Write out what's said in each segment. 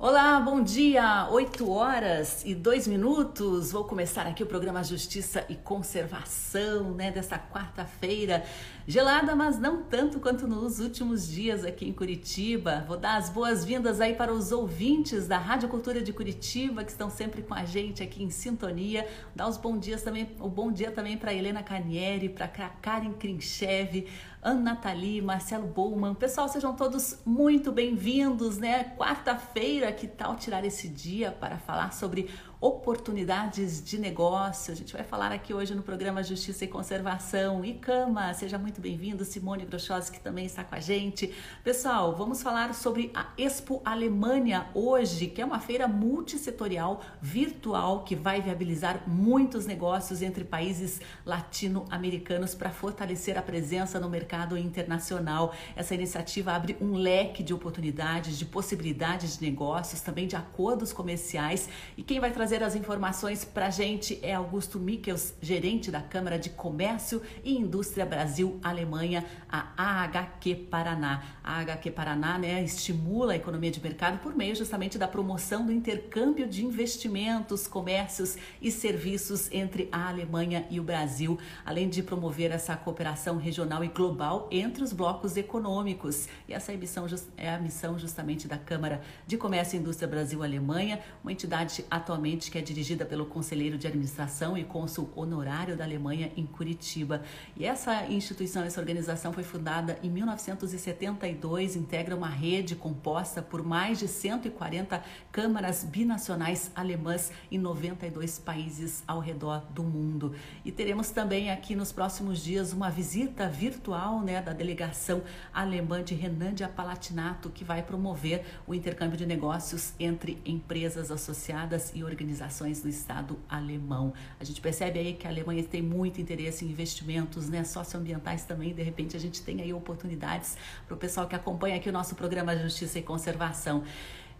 Olá, bom dia! 8 horas e 2 minutos. Vou começar aqui o programa Justiça e Conservação, né, dessa quarta-feira. Gelada, mas não tanto quanto nos últimos dias aqui em Curitiba. Vou dar as boas-vindas aí para os ouvintes da Rádio Cultura de Curitiba, que estão sempre com a gente aqui em sintonia. Dar os bons dias também, o bom dia também para Helena Canieri, para Karen Krinchev, Ana Nathalie, Marcelo Bowman. Pessoal, sejam todos muito bem-vindos, né? Quarta-feira, que tal tirar esse dia para falar sobre oportunidades de negócio. A gente vai falar aqui hoje no programa Justiça e Conservação. ICAMA, seja muito bem-vindo. Simone Groschos, que também está com a gente. Pessoal, vamos falar sobre a Expo Alemanha hoje, que é uma feira multissetorial virtual que vai viabilizar muitos negócios entre países latino-americanos para fortalecer a presença no mercado internacional. Essa iniciativa abre um leque de oportunidades, de possibilidades de negócios, também de acordos comerciais. E quem vai trazer trazer as informações para gente é Augusto Mikkels, gerente da Câmara de Comércio e Indústria Brasil Alemanha, a AHQ Paraná. A AHQ Paraná né, estimula a economia de mercado por meio justamente da promoção do intercâmbio de investimentos, comércios e serviços entre a Alemanha e o Brasil, além de promover essa cooperação regional e global entre os blocos econômicos. E essa é a missão justamente da Câmara de Comércio e Indústria Brasil Alemanha, uma entidade atualmente que é dirigida pelo conselheiro de administração e cônsul honorário da Alemanha em Curitiba. E essa instituição, essa organização foi fundada em 1972, integra uma rede composta por mais de 140 câmaras binacionais alemãs em 92 países ao redor do mundo. E teremos também aqui nos próximos dias uma visita virtual né, da delegação alemã de Renândia Palatinato, que vai promover o intercâmbio de negócios entre empresas associadas e organizações do Estado alemão. A gente percebe aí que a Alemanha tem muito interesse em investimentos né, socioambientais também. De repente, a gente tem aí oportunidades para o pessoal que acompanha aqui o nosso programa Justiça e Conservação.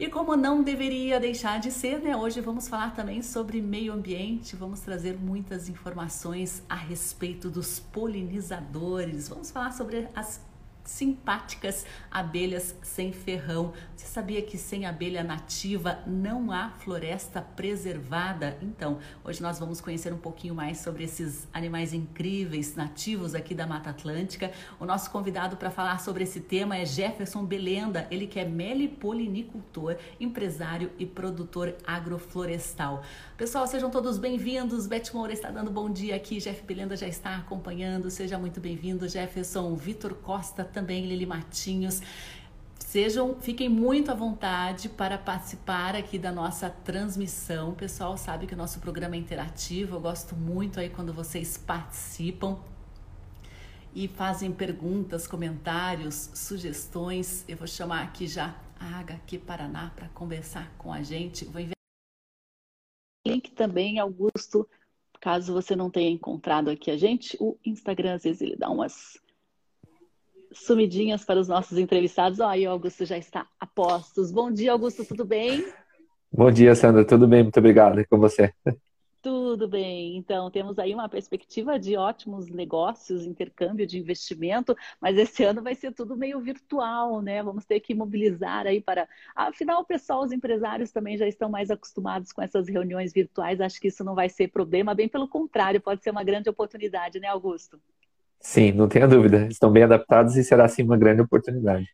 E como não deveria deixar de ser, né? Hoje vamos falar também sobre meio ambiente, vamos trazer muitas informações a respeito dos polinizadores, vamos falar sobre as simpáticas abelhas sem ferrão. Você sabia que sem abelha nativa não há floresta preservada? Então, hoje nós vamos conhecer um pouquinho mais sobre esses animais incríveis nativos aqui da Mata Atlântica. O nosso convidado para falar sobre esse tema é Jefferson Belenda, ele que é melipolinicultor, empresário e produtor agroflorestal. Pessoal, sejam todos bem-vindos. Beth Moura está dando bom dia aqui, Jeff Belenda já está acompanhando. Seja muito bem-vindo, Jefferson. Vitor Costa também, Lili Matinhos. Sejam, fiquem muito à vontade para participar aqui da nossa transmissão. O pessoal sabe que o nosso programa é interativo. Eu gosto muito aí quando vocês participam e fazem perguntas, comentários, sugestões. Eu vou chamar aqui já a HQ Paraná para conversar com a gente. Vou enviar link também, Augusto, caso você não tenha encontrado aqui a gente. O Instagram, às vezes, ele dá umas sumidinhas para os nossos entrevistados. Ó, aí o Augusto já está a postos. Bom dia, Augusto, tudo bem? Bom dia, Sandra, tudo bem? Muito obrigado. E com você? Tudo bem. Então, temos aí uma perspectiva de ótimos negócios, intercâmbio de investimento, mas esse ano vai ser tudo meio virtual, né? Vamos ter que mobilizar aí para. Afinal, o pessoal, os empresários também já estão mais acostumados com essas reuniões virtuais. Acho que isso não vai ser problema, bem pelo contrário, pode ser uma grande oportunidade, né, Augusto? Sim, não tenha dúvida. Estão bem adaptados e será sim uma grande oportunidade.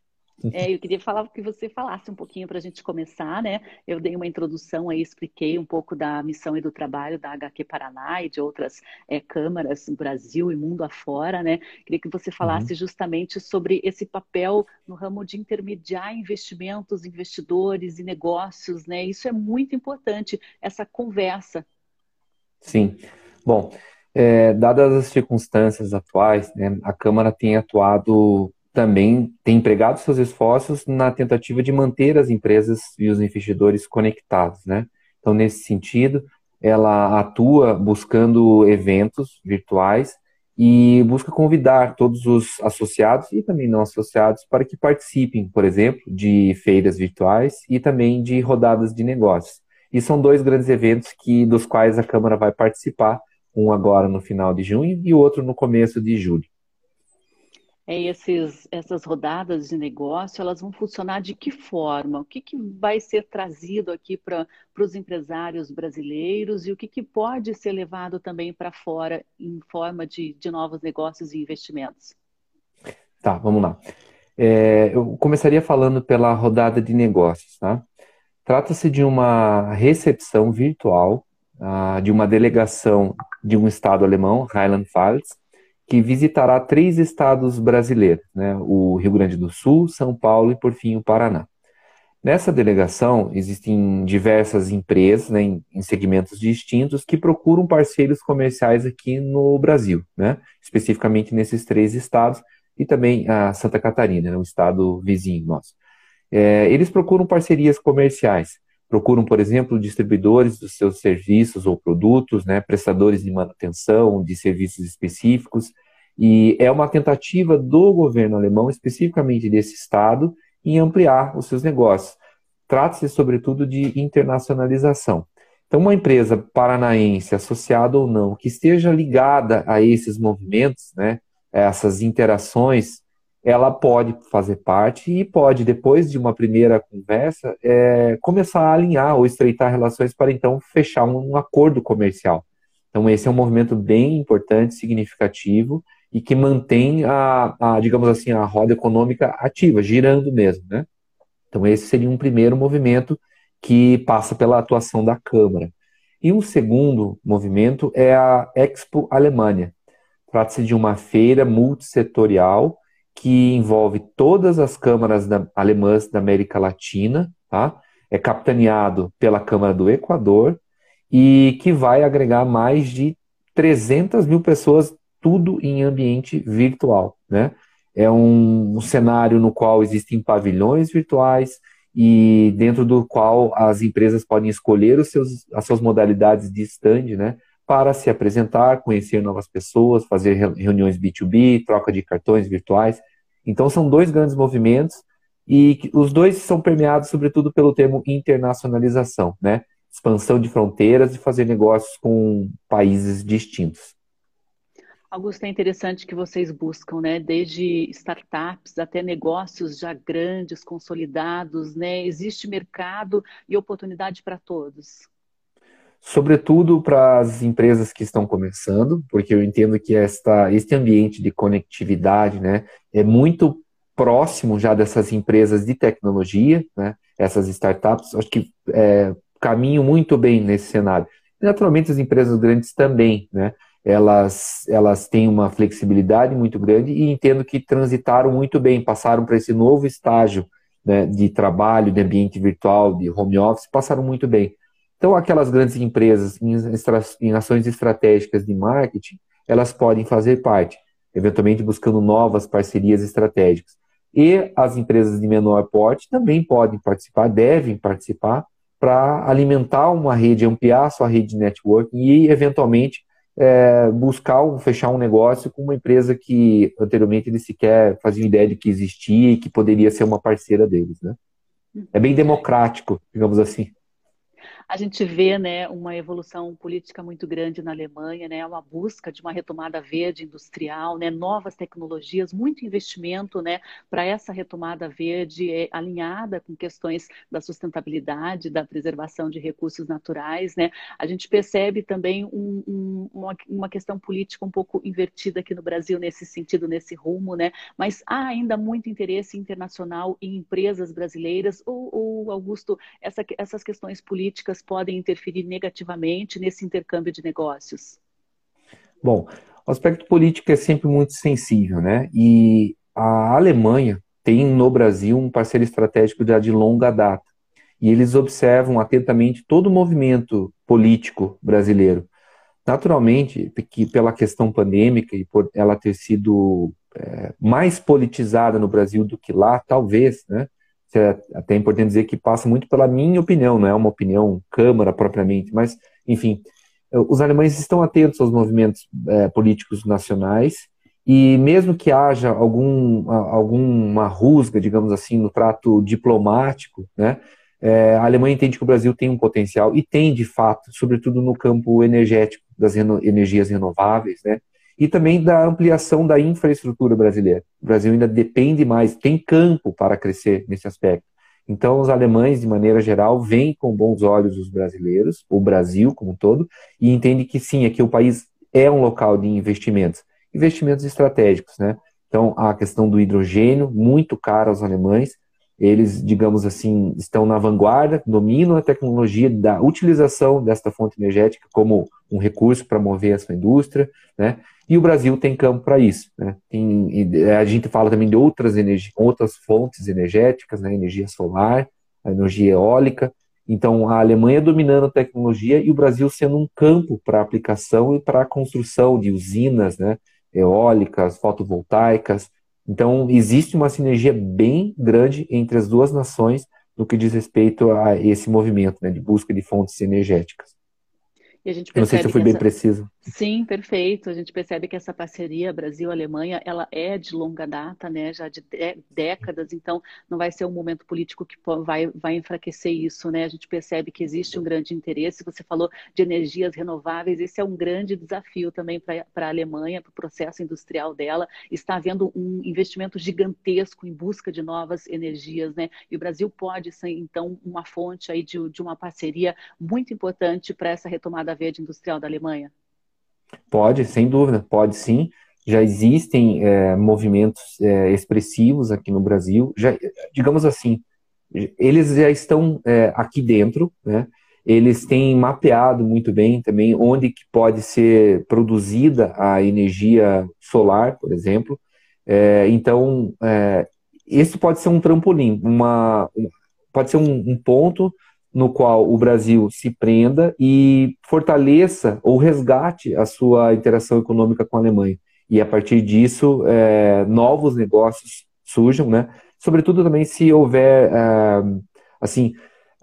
É, eu queria falar que você falasse um pouquinho para a gente começar, né? Eu dei uma introdução aí, expliquei um pouco da missão e do trabalho da HQ Paraná e de outras é, câmaras no Brasil e mundo afora, né? Queria que você falasse uhum. justamente sobre esse papel no ramo de intermediar investimentos, investidores e negócios, né? Isso é muito importante, essa conversa. Sim. Bom, é, dadas as circunstâncias atuais, né, a Câmara tem atuado também, tem empregado seus esforços na tentativa de manter as empresas e os investidores conectados. Né? Então, nesse sentido, ela atua buscando eventos virtuais e busca convidar todos os associados e também não associados para que participem, por exemplo, de feiras virtuais e também de rodadas de negócios. E são dois grandes eventos que dos quais a Câmara vai participar um agora no final de junho e outro no começo de julho. é, esses, essas rodadas de negócio, elas vão funcionar de que forma? O que, que vai ser trazido aqui para os empresários brasileiros e o que, que pode ser levado também para fora em forma de, de novos negócios e investimentos? Tá, vamos lá. É, eu começaria falando pela rodada de negócios, tá? Trata-se de uma recepção virtual uh, de uma delegação de um estado alemão, Rheinland-Pfalz, que visitará três estados brasileiros, né? o Rio Grande do Sul, São Paulo e, por fim, o Paraná. Nessa delegação, existem diversas empresas né, em, segmentos distintos que procuram parceiros comerciais aqui no Brasil, né, especificamente nesses três estados, e também a Santa Catarina, né, um estado vizinho nosso. É, eles procuram parcerias comerciais, procuram, por exemplo, distribuidores dos seus serviços ou produtos, né, prestadores de manutenção de serviços específicos, e é uma tentativa do governo alemão, especificamente desse estado, em ampliar os seus negócios. Trata-se, sobretudo, de internacionalização. Então, uma empresa paranaense, associada ou não, que esteja ligada a esses movimentos, né, essas interações ela pode fazer parte e pode, depois de uma primeira conversa, é, começar a alinhar ou estreitar relações para então fechar um, um, acordo comercial. Então, esse é um movimento bem importante, significativo e que mantém a, a digamos assim, a roda econômica ativa, girando mesmo, né? Então, esse seria um primeiro movimento que passa pela atuação da Câmara. E um segundo movimento é a Expo Alemanha. Trata-se de uma feira multissetorial que envolve todas as câmaras da, alemãs da América Latina, tá? é capitaneado pela Câmara do Equador e que vai agregar mais de 300 mil pessoas, tudo em ambiente virtual. Né? É um, um cenário no qual existem pavilhões virtuais e dentro do qual as empresas podem escolher os seus, as suas modalidades de stand, né? Para se apresentar, conhecer novas pessoas, fazer reuniões B2B, troca de cartões virtuais. Então, são dois grandes movimentos e os dois são permeados, sobretudo, pelo termo internacionalização, né? Expansão de fronteiras e fazer negócios com países distintos. Augusto, é interessante que vocês buscam, né? Desde startups até negócios já grandes, consolidados, né? Existe mercado e oportunidade para todos sobretudo para as empresas que estão começando, porque eu entendo que esta, este ambiente de conectividade né, é muito próximo já dessas empresas de tecnologia, né, essas startups, acho que é, caminham muito bem nesse cenário. Naturalmente, as empresas grandes também, né, elas, elas têm uma flexibilidade muito grande e entendo que transitaram muito bem, passaram para esse novo estágio né, de trabalho, de ambiente virtual, de home office, passaram muito bem. Então, aquelas grandes empresas em, em ações estratégicas de marketing, elas podem fazer parte, eventualmente buscando novas parcerias estratégicas. E as empresas de menor porte também podem participar, devem participar, para alimentar uma rede, ampliar sua rede de networking e, eventualmente, é, buscar um, fechar um negócio com uma empresa que anteriormente eles sequer faziam ideia de que existia e que poderia ser uma parceira deles. Né? É bem democrático, digamos assim. A gente vê né, uma evolução política muito grande na Alemanha, né, uma busca de uma retomada verde industrial, né, novas tecnologias, muito investimento né, para essa retomada verde é, alinhada com questões da sustentabilidade, da preservação de recursos naturais. Né. A gente percebe também um, um, uma, uma questão política um pouco invertida aqui no Brasil nesse sentido, nesse rumo, né, mas há ainda muito interesse internacional em empresas brasileiras ou, ou Augusto, essa, essas questões políticas podem interferir negativamente nesse intercâmbio de negócios? Bom, o aspecto político é sempre muito sensível, né? E a Alemanha tem no Brasil um parceiro estratégico já de longa data. E eles observam atentamente todo o movimento político brasileiro. Naturalmente, que pela questão pandêmica e por ela ter sido é, mais politizada no Brasil do que lá, talvez, né? É até importante dizer que passa muito pela minha opinião, não é uma opinião Câmara propriamente, mas, enfim, os alemães estão atentos aos movimentos é, políticos nacionais e mesmo que haja algum, alguma rusga, digamos assim, no trato diplomático, né, é, a Alemanha entende que o Brasil tem um potencial e tem de fato, sobretudo no campo energético das reno, energias renováveis, né, e também da ampliação da infraestrutura brasileira. O Brasil ainda depende mais, tem campo para crescer nesse aspecto. Então, os alemães, de maneira geral, veem com bons olhos os brasileiros, o Brasil como um todo, e entendem que sim, aqui o país é um local de investimentos, investimentos estratégicos, né? Então, a questão do hidrogênio, muito caro aos alemães, eles, digamos assim, estão na vanguarda, dominam a tecnologia da utilização desta fonte energética como um recurso para mover a sua indústria, né? E o Brasil tem campo para isso, né? Tem, a gente fala também de outras energias, outras fontes energéticas, né? Energia solar, energia eólica. Então, a Alemanha dominando a tecnologia e o Brasil sendo um campo para aplicação e para a construção de usinas, né? Eólicas, fotovoltaicas, então, existe uma sinergia bem grande entre as duas nações no que diz respeito a esse movimento né, de busca de fontes energéticas. E a gente percebe não sei se eu fui essa... bem preciso. Sim, perfeito. A gente percebe que essa parceria Brasil-Alemanha, ela é de longa data, né? Já de décadas, então não vai ser um momento político que vai, vai enfraquecer isso, né? A gente percebe que existe um grande interesse. Você falou de energias renováveis, esse é um grande desafio também para a Alemanha, para o processo industrial dela. Está havendo um investimento gigantesco em busca de novas energias, né? E o Brasil pode ser, então, uma fonte aí de, de uma parceria muito importante para essa retomada verde industrial da Alemanha? Pode, sem dúvida, pode sim. Já existem é, movimentos é, expressivos aqui no Brasil. Já, digamos assim, eles já estão é, aqui dentro, né? Eles têm mapeado muito bem também onde que pode ser produzida a energia solar, por exemplo. É, então, é, esse pode ser um trampolim, uma, pode ser um, um ponto no qual o Brasil se prenda e fortaleça ou resgate a sua interação econômica com a Alemanha. E a partir disso, é, novos negócios surjam, né? Sobretudo também se houver, é, assim,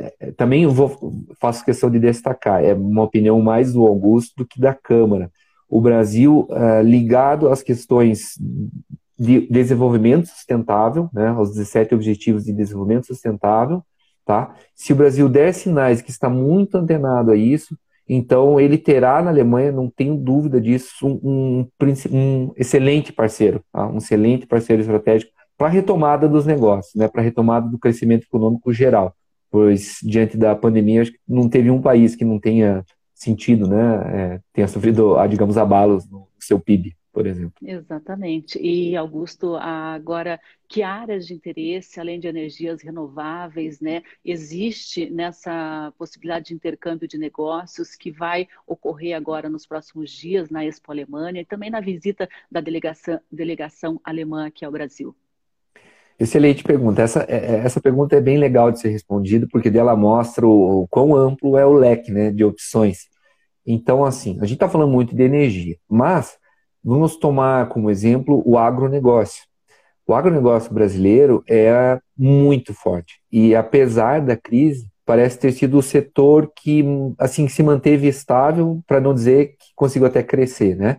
é, também vou, faço questão de destacar, é uma opinião mais do Augusto do que da Câmara. O Brasil, é, ligado às questões de desenvolvimento sustentável, né, aos 17 Objetivos de Desenvolvimento Sustentável, Tá? Se o Brasil der sinais que está muito antenado a isso, então ele terá na Alemanha, não tenho dúvida disso, um, um, um excelente parceiro, tá? um excelente parceiro estratégico para a retomada dos negócios, né? para a retomada do crescimento econômico geral. Pois, diante da pandemia, acho que não teve um país que não tenha sentido, né? É, tenha sofrido, ah, digamos, abalos no seu PIB por exemplo. Exatamente. E, Augusto, agora, que áreas de interesse, além de energias renováveis, né, existe nessa possibilidade de intercâmbio de negócios que vai ocorrer agora nos próximos dias na Expo Alemanha e também na visita da delegação, delegação alemã aqui ao Brasil? Excelente pergunta. Essa, é, é, essa pergunta é bem legal de ser respondida, porque dela mostra o, o quão amplo é o leque né, de opções. Então, assim, a gente está falando muito de energia, mas Vamos tomar como exemplo o agronegócio. O agronegócio brasileiro é muito forte e, apesar da crise, parece ter sido o setor que assim se manteve estável, para não dizer que conseguiu até crescer, né?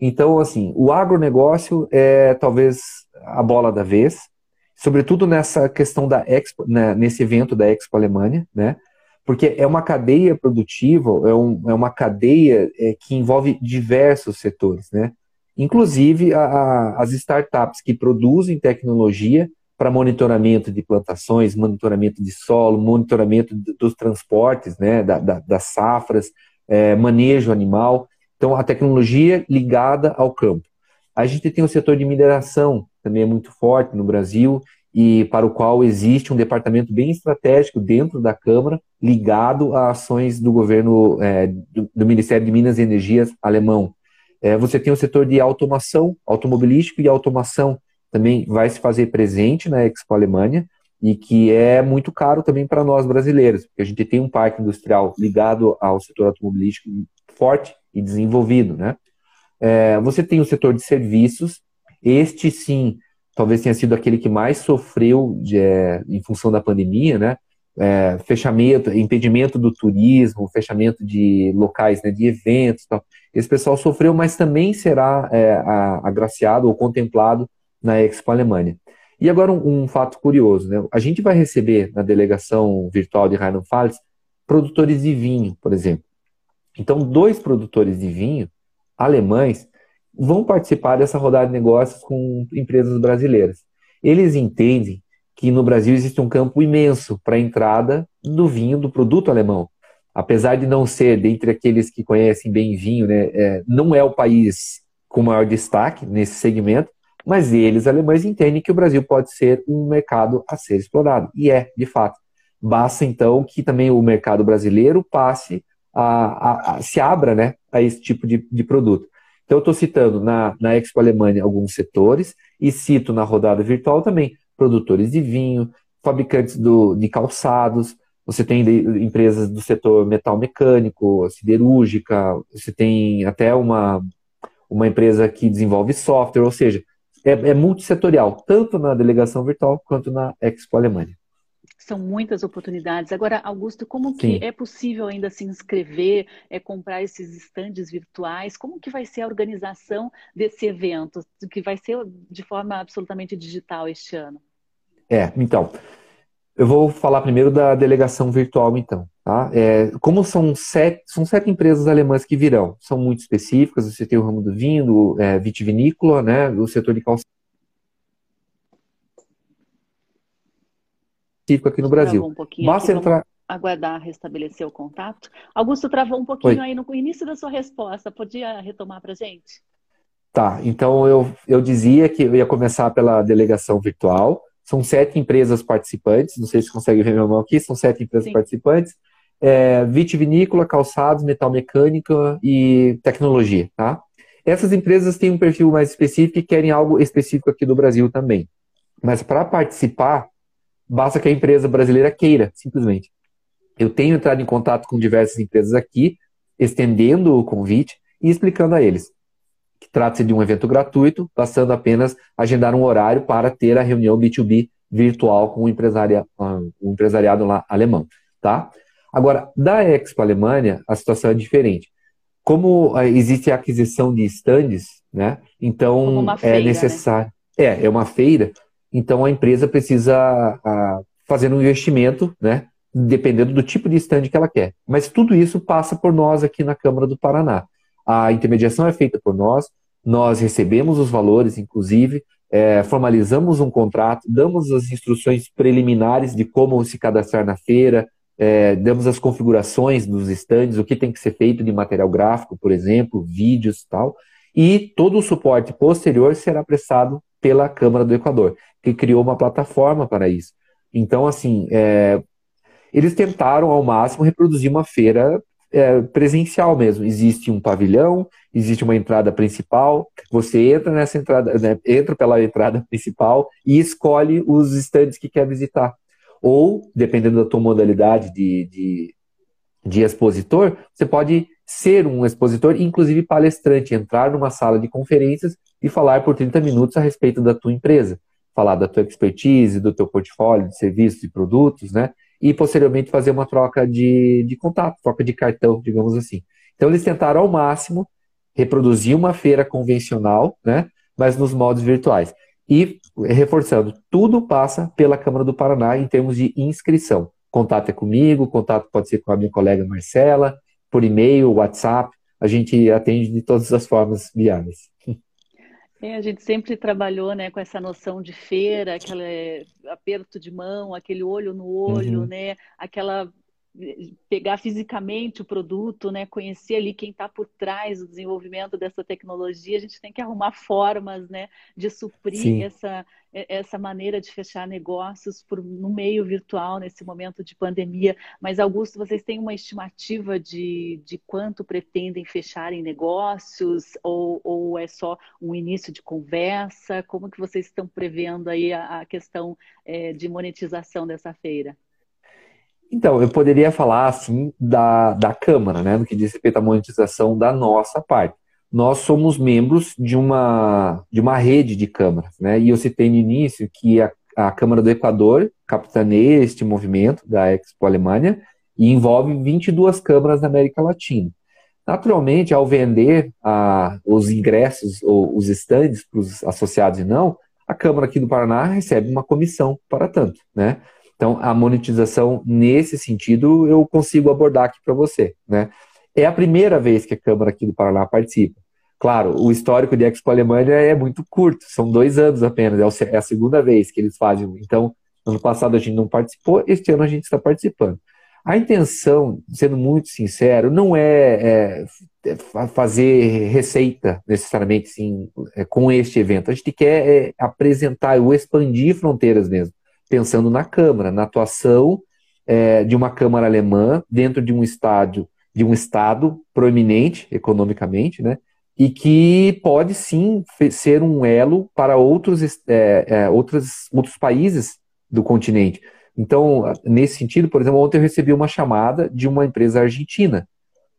Então, assim, o agronegócio é talvez a bola da vez, sobretudo nessa questão da Expo, né, nesse evento da Expo Alemanha, né? Porque é uma cadeia produtiva, é, um, é uma cadeia é, que envolve diversos setores, né? Inclusive a, a, as startups que produzem tecnologia para monitoramento de plantações, monitoramento de solo, monitoramento dos transportes, né, da, da, das safras, é, manejo animal. Então, a tecnologia ligada ao campo. A gente tem o setor de mineração, também é muito forte no Brasil, e para o qual existe um departamento bem estratégico dentro da Câmara, ligado a ações do governo é, do, do, Ministério de Minas e Energias alemão. É, você tem o setor de automação, automobilístico e automação também vai se fazer presente na Expo Alemanha e que é muito caro também para nós brasileiros, porque a gente tem um parque industrial ligado ao setor automobilístico forte e desenvolvido, né? É, você tem o setor de serviços, este sim talvez tenha sido aquele que mais sofreu de, é, em função da pandemia, né? É, fechamento, impedimento do turismo, fechamento de locais, né, de eventos, tal. Esse pessoal sofreu, mas também será é, agraciado ou contemplado na Expo Alemanha. E agora um, um, fato curioso, né? A gente vai receber na delegação virtual de Rheinland-Pfalz produtores de vinho, por exemplo. Então, dois produtores de vinho alemães vão participar dessa rodada de negócios com empresas brasileiras. Eles entendem que no Brasil existe um campo imenso para a entrada do vinho, do produto alemão. Apesar de não ser, dentre aqueles que conhecem bem vinho, né, é, não é o país com maior destaque nesse segmento, mas eles, alemães, entendem que o Brasil pode ser um mercado a ser explorado. E é, de fato. Basta, então, que também o mercado brasileiro passe a, a, a se abra né, a esse tipo de, de produto. Então, eu estou citando na, na Expo Alemanha alguns setores e cito na rodada virtual também produtores de vinho, fabricantes do, de calçados, você tem empresas do setor metal mecânico, siderúrgica, você tem até uma, uma empresa que desenvolve software, ou seja, é, é multissetorial, tanto na delegação virtual quanto na Expo Alemanha. São muitas oportunidades. Agora, Augusto, como que Sim. é possível ainda se inscrever, é, comprar esses estandes virtuais? Como que vai ser a organização desse evento, que vai ser de forma absolutamente digital este ano? É, então, eu vou falar primeiro da delegação virtual, então. Tá? É, como são sete, são sete empresas alemãs que virão, são muito específicas, você tem o ramo do vinho, do, é, vitivinícola, né, o setor de calçado específico aqui no Brasil. Um pouquinho Basta aqui, entrar... aguardar restabelecer o contato. Augusto travou um pouquinho Oi. aí no início da sua resposta. Podia retomar para gente? Tá, então eu, eu dizia que eu ia começar pela delegação virtual. São sete empresas participantes, não sei se consegue ver minha mão aqui, são sete empresas Sim. participantes. É, vitivinícola, calçados, metal mecânica e tecnologia, tá? Essas empresas têm um perfil mais específico e querem algo específico aqui do Brasil também. Mas para participar, Basta que a empresa brasileira queira, simplesmente. Eu tenho entrado em contato com diversas empresas aqui, estendendo o convite e explicando a eles que trata-se de um evento gratuito, bastando apenas agendar um horário para ter a reunião B2B virtual com o, empresaria, ah, empresariado lá alemão, tá? Agora, da Expo Alemanha, a situação é diferente. Como ah, existe a aquisição de stands, né? Então é feira, é necessário. Né? É, é uma feira. Então a empresa precisa a, fazer um investimento, né? Dependendo do tipo de stand que ela quer. Mas tudo isso passa por nós aqui na Câmara do Paraná. A intermediação é feita por nós, nós recebemos os valores, inclusive, é, formalizamos um contrato, damos as instruções preliminares de como se cadastrar na feira, é, damos as configurações dos stands, o que tem que ser feito de material gráfico, por exemplo, vídeos e tal, e todo o suporte posterior será prestado pela Câmara do Equador que criou uma plataforma para isso. Então, assim, é, eles tentaram ao máximo reproduzir uma feira é, presencial mesmo. Existe um pavilhão, existe uma entrada principal, você entra nessa entrada, né, entra pela entrada principal e escolhe os estandes que quer visitar. Ou, dependendo da tua modalidade de, de, de expositor, você pode ser um expositor, inclusive palestrante, entrar numa sala de conferências e falar por 30 minutos a respeito da tua empresa falar da tua expertise, do teu portfólio de serviços e produtos, né? E posteriormente fazer uma troca de, de contato, troca de cartão, digamos assim. Então eles tentaram ao máximo reproduzir uma feira convencional, né? Mas nos modos virtuais. E reforçando, tudo passa pela Câmara do Paraná em termos de inscrição. Contato é comigo, contato pode ser com a minha colega Marcela, por e-mail, WhatsApp, a gente atende de todas as formas viáveis. É, a gente sempre trabalhou né, com essa noção de feira, aquele aperto de mão, aquele olho no olho, uhum. né, aquela pegar fisicamente o produto, né, conhecer ali quem está por trás do desenvolvimento dessa tecnologia, a gente tem que arrumar formas, né, de suprir essa, essa maneira de fechar negócios por, no meio virtual nesse momento de pandemia. Mas Augusto, vocês têm uma estimativa de, de quanto pretendem fechar em negócios ou, ou é só um início de conversa? Como que vocês estão prevendo aí a, a questão é, de monetização dessa feira? Então, eu poderia falar assim da, da Câmara, né, no que diz respeito à monetização da nossa parte. Nós somos membros de uma, de uma rede de câmaras, né, e eu citei no início que a, a Câmara do Equador capitaneia este movimento da Expo Alemanha e envolve 22 câmaras da América Latina. Naturalmente, ao vender a, os ingressos ou os estandes para os associados e não, a Câmara aqui do Paraná recebe uma comissão para tanto, né? Então, a monetização, nesse sentido, eu consigo abordar aqui para você. Né? É a primeira vez que a Câmara aqui do Paraná participa. Claro, o histórico de Expo Alemanha é muito curto, são dois anos apenas, é, é a segunda vez que eles fazem. Então, ano passado a gente não participou, este ano a gente está participando. A intenção, sendo muito sincero, não é, é fazer receita necessariamente é, com este evento. A gente quer é, apresentar ou expandir fronteiras mesmo, pensando na Câmara, na atuação é, de uma Câmara alemã dentro de um estádio, de um Estado proeminente economicamente, né? E que pode sim ser um elo para outros, é, é, outros, outros países do continente. Então, nesse sentido, por exemplo, ontem eu recebi uma chamada de uma empresa argentina.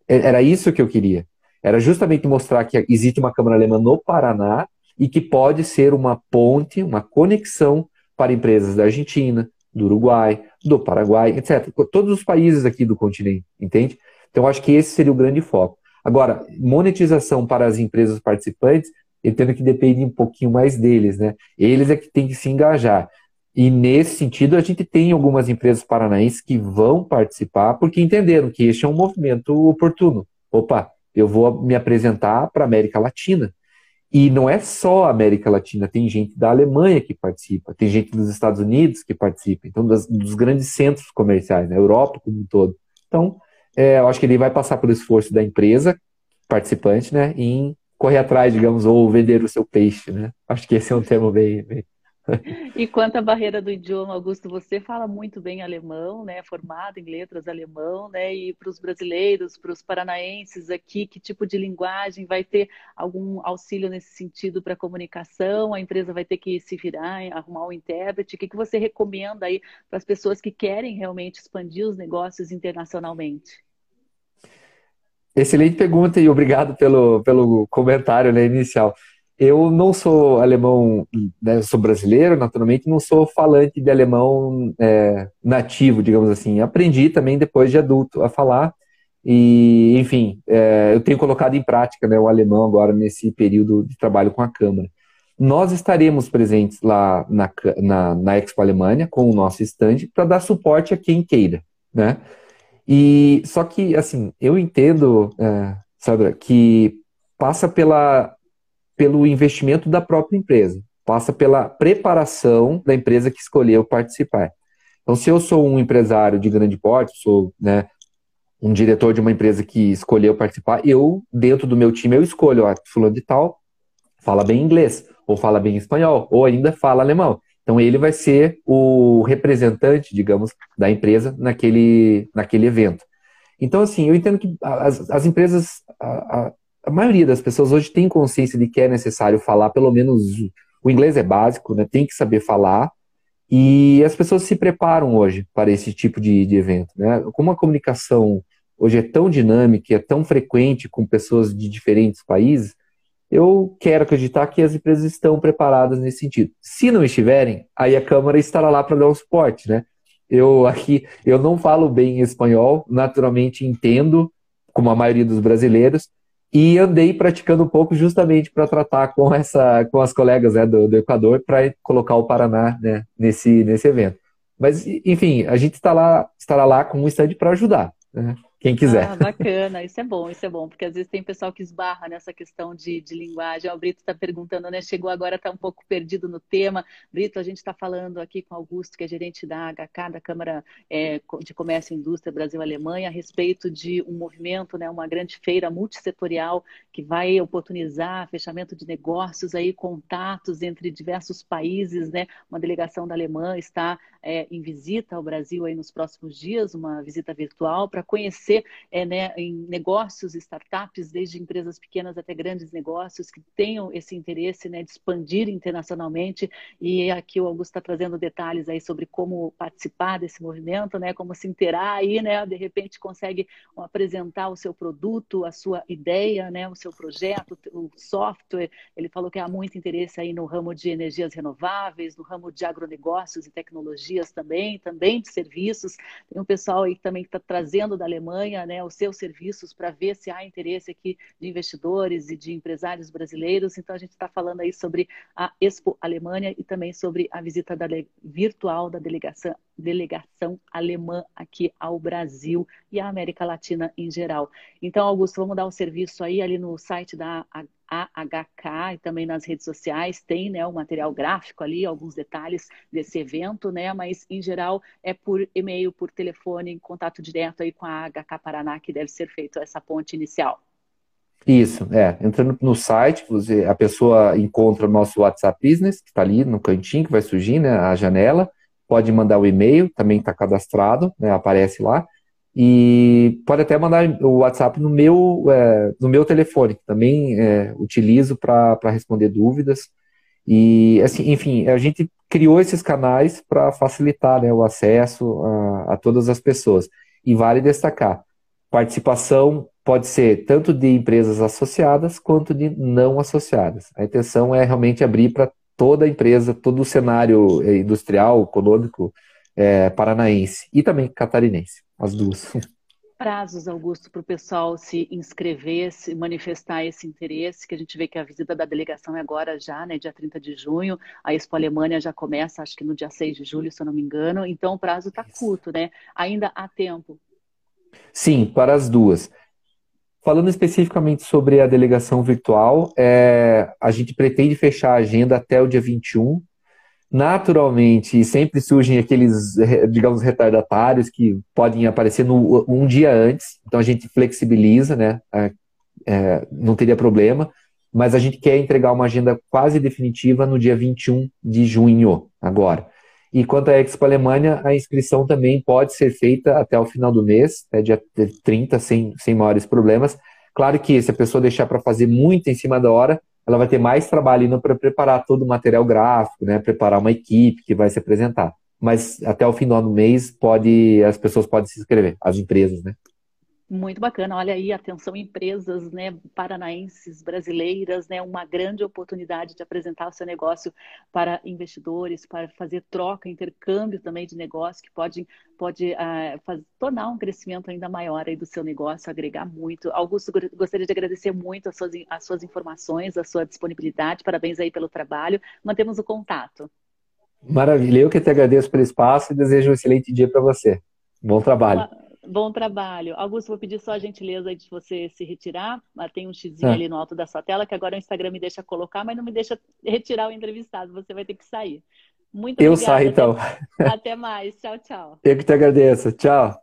É, era isso que eu queria. Era justamente mostrar que existe uma Câmara Alemã no Paraná e que pode ser uma ponte, uma conexão para empresas da Argentina, do Uruguai, do Paraguai, etc. Todos os países aqui do continente, entende? Então, acho que esse seria o grande foco. Agora, monetização para as empresas participantes, entendo que depende um pouquinho mais deles, né? Eles é que têm que se engajar. E nesse sentido, a gente tem algumas empresas paranaenses que vão participar porque entenderam que este é um movimento oportuno. Opa, eu vou me apresentar para a América Latina. E não é só a América Latina, tem gente da Alemanha que participa, tem gente dos Estados Unidos que participa, então das, dos grandes centros comerciais, na né, Europa como um todo. Então, é, eu acho que ele vai passar pelo esforço da empresa participante, né, em correr atrás, digamos, ou vender o seu peixe, né. Acho que esse é um termo bem, bem e quanto à barreira do idioma, Augusto, você fala muito bem alemão, né? Formado em letras alemão, né? E para os brasileiros, para os paranaenses aqui, que tipo de linguagem vai ter algum auxílio nesse sentido para comunicação? A empresa vai ter que se virar, arrumar um intérprete? O que, que você recomenda aí para as pessoas que querem realmente expandir os negócios internacionalmente? Excelente pergunta e obrigado pelo, pelo comentário né, inicial. Eu não sou alemão, né, sou brasileiro, naturalmente, não sou falante de alemão é, nativo, digamos assim. Aprendi também depois de adulto a falar e, enfim, é, eu tenho colocado em prática né, o alemão agora nesse período de trabalho com a Câmara. Nós estaremos presentes lá na, na, na Expo Alemanha com o nosso stand para dar suporte a quem queira, né? E só que, assim, eu entendo, é, Sandra, que passa pela pelo investimento da própria empresa, passa pela preparação da empresa que escolheu participar. Então, se eu sou um empresário de grande porte, sou né, um diretor de uma empresa que escolheu participar, eu, dentro do meu time, eu escolho, ó, fulano de tal, fala bem inglês, ou fala bem espanhol, ou ainda fala alemão. Então, ele vai ser o representante, digamos, da empresa naquele, naquele evento. Então, assim, eu entendo que as, as empresas, a, a maioria das pessoas hoje tem consciência de que é necessário falar, pelo menos o inglês é básico, né? Tem que saber falar. E as pessoas se preparam hoje para esse tipo de, de evento, né? Como a comunicação hoje é tão dinâmica é tão frequente com pessoas de diferentes países, eu quero acreditar que as empresas estão preparadas nesse sentido. Se não estiverem, aí a Câmara estará lá para dar o suporte, né? Eu aqui, eu não falo bem espanhol, naturalmente entendo, como a maioria dos brasileiros, e andei praticando um pouco justamente para tratar com essa com as colegas né, do, do Equador para colocar o Paraná né, nesse, nesse evento. Mas, enfim, a gente está lá, estará lá com um stand para ajudar. Né? Quem quiser. Ah, bacana, isso é bom, isso é bom, porque às vezes tem pessoal que esbarra nessa questão de, de linguagem. O Brito está perguntando, né? Chegou agora, está um pouco perdido no tema. Brito, a gente está falando aqui com Augusto, que é gerente da HK, da Câmara é, de Comércio e Indústria Brasil-Alemanha, a respeito de um movimento, né? Uma grande feira multissetorial que vai oportunizar fechamento de negócios aí, contatos entre diversos países, né? Uma delegação da Alemanha está é, em visita ao Brasil aí nos próximos dias, uma visita virtual para conhecer é, né, em negócios, startups, desde empresas pequenas até grandes negócios, que tenham esse interesse né, de expandir internacionalmente. E aqui o Augusto está trazendo detalhes aí sobre como participar desse movimento, né, como se interar aí, né, de repente consegue apresentar o seu produto, a sua ideia, né, o seu projeto, o software. Ele falou que há muito interesse aí no ramo de energias renováveis, no ramo de agronegócios e tecnologias também, também de serviços. Tem um pessoal aí também que está trazendo da Alemanha acompanha né, os seus serviços para ver se há interesse aqui de investidores e de empresários brasileiros. Então, a gente está falando aí sobre a Expo Alemanha e também sobre a visita da, virtual da delegação delegação alemã aqui ao Brasil e à América Latina em geral. Então, Augusto, vamos dar um serviço aí ali no site da AHK e também nas redes sociais tem né, o material gráfico ali, alguns detalhes desse evento, né? Mas em geral é por e-mail, por telefone, em contato direto aí com a AHK Paraná que deve ser feito essa ponte inicial. Isso, é. Entrando no site, você, a pessoa encontra o nosso WhatsApp Business, que está ali no cantinho, que vai surgir, né, a janela. Pode mandar o e-mail, também está cadastrado, né, aparece lá. E pode até mandar o WhatsApp no meu, é, no meu telefone, que também é, utilizo para responder dúvidas. E, assim, enfim, a gente criou esses canais para facilitar né, o acesso a, a todas as pessoas. E vale destacar, participação pode ser tanto de empresas associadas quanto de não associadas. A intenção é realmente abrir para toda a empresa, todo o cenário é, industrial, econômico é, paranaense e também catarinense as duas. Prazos, Augusto, para o pessoal se inscrever, se manifestar esse interesse, que a gente vê que a visita da delegação é agora já, né, dia 30 de junho, a Expo Alemanha já começa, acho que no dia 6 de julho, se eu não me engano, então o prazo está curto, né? Ainda há tempo. Sim, para as duas. Falando especificamente sobre a delegação virtual, é, a gente pretende fechar a agenda até o dia 21, naturalmente sempre surgem aqueles, digamos, retardatários que podem aparecer no, um dia antes, então a gente flexibiliza, né? É, é, não teria problema, mas a gente quer entregar uma agenda quase definitiva no dia 21 de junho, agora. E quanto à Expo Alemanha, a inscrição também pode ser feita até o final do mês, até dia 30, sem, sem maiores problemas. Claro que se a pessoa deixar para fazer muito em cima da hora, ela vai ter mais trabalho para preparar todo o material gráfico, né? Preparar uma equipe que vai se apresentar. Mas até o final do mês pode, as pessoas podem se inscrever, as empresas, né? Muito bacana, olha aí, atenção empresas, né, paranaenses, brasileiras, né, uma grande oportunidade de apresentar o seu negócio para investidores, para fazer troca, intercâmbio também de negócio, que pode, pode uh, faz, tornar um crescimento ainda maior aí do seu negócio, agregar muito. Augusto, gostaria de agradecer muito as suas, as suas informações, a sua disponibilidade, parabéns aí pelo trabalho, mantemos o contato. Maravilha, eu que te agradeço pelo espaço e desejo um excelente dia para você. Bom trabalho. Bom trabalho. Augusto, vou pedir só a gentileza de você se retirar. Ah, tem um xizinho é. ali no alto da sua tela, que agora o Instagram me deixa colocar, mas não me deixa retirar o entrevistado. Você vai ter que sair. Muito Eu obrigada. saio, então. Até, até mais. Tchau, tchau. Eu que te agradeço. Tchau.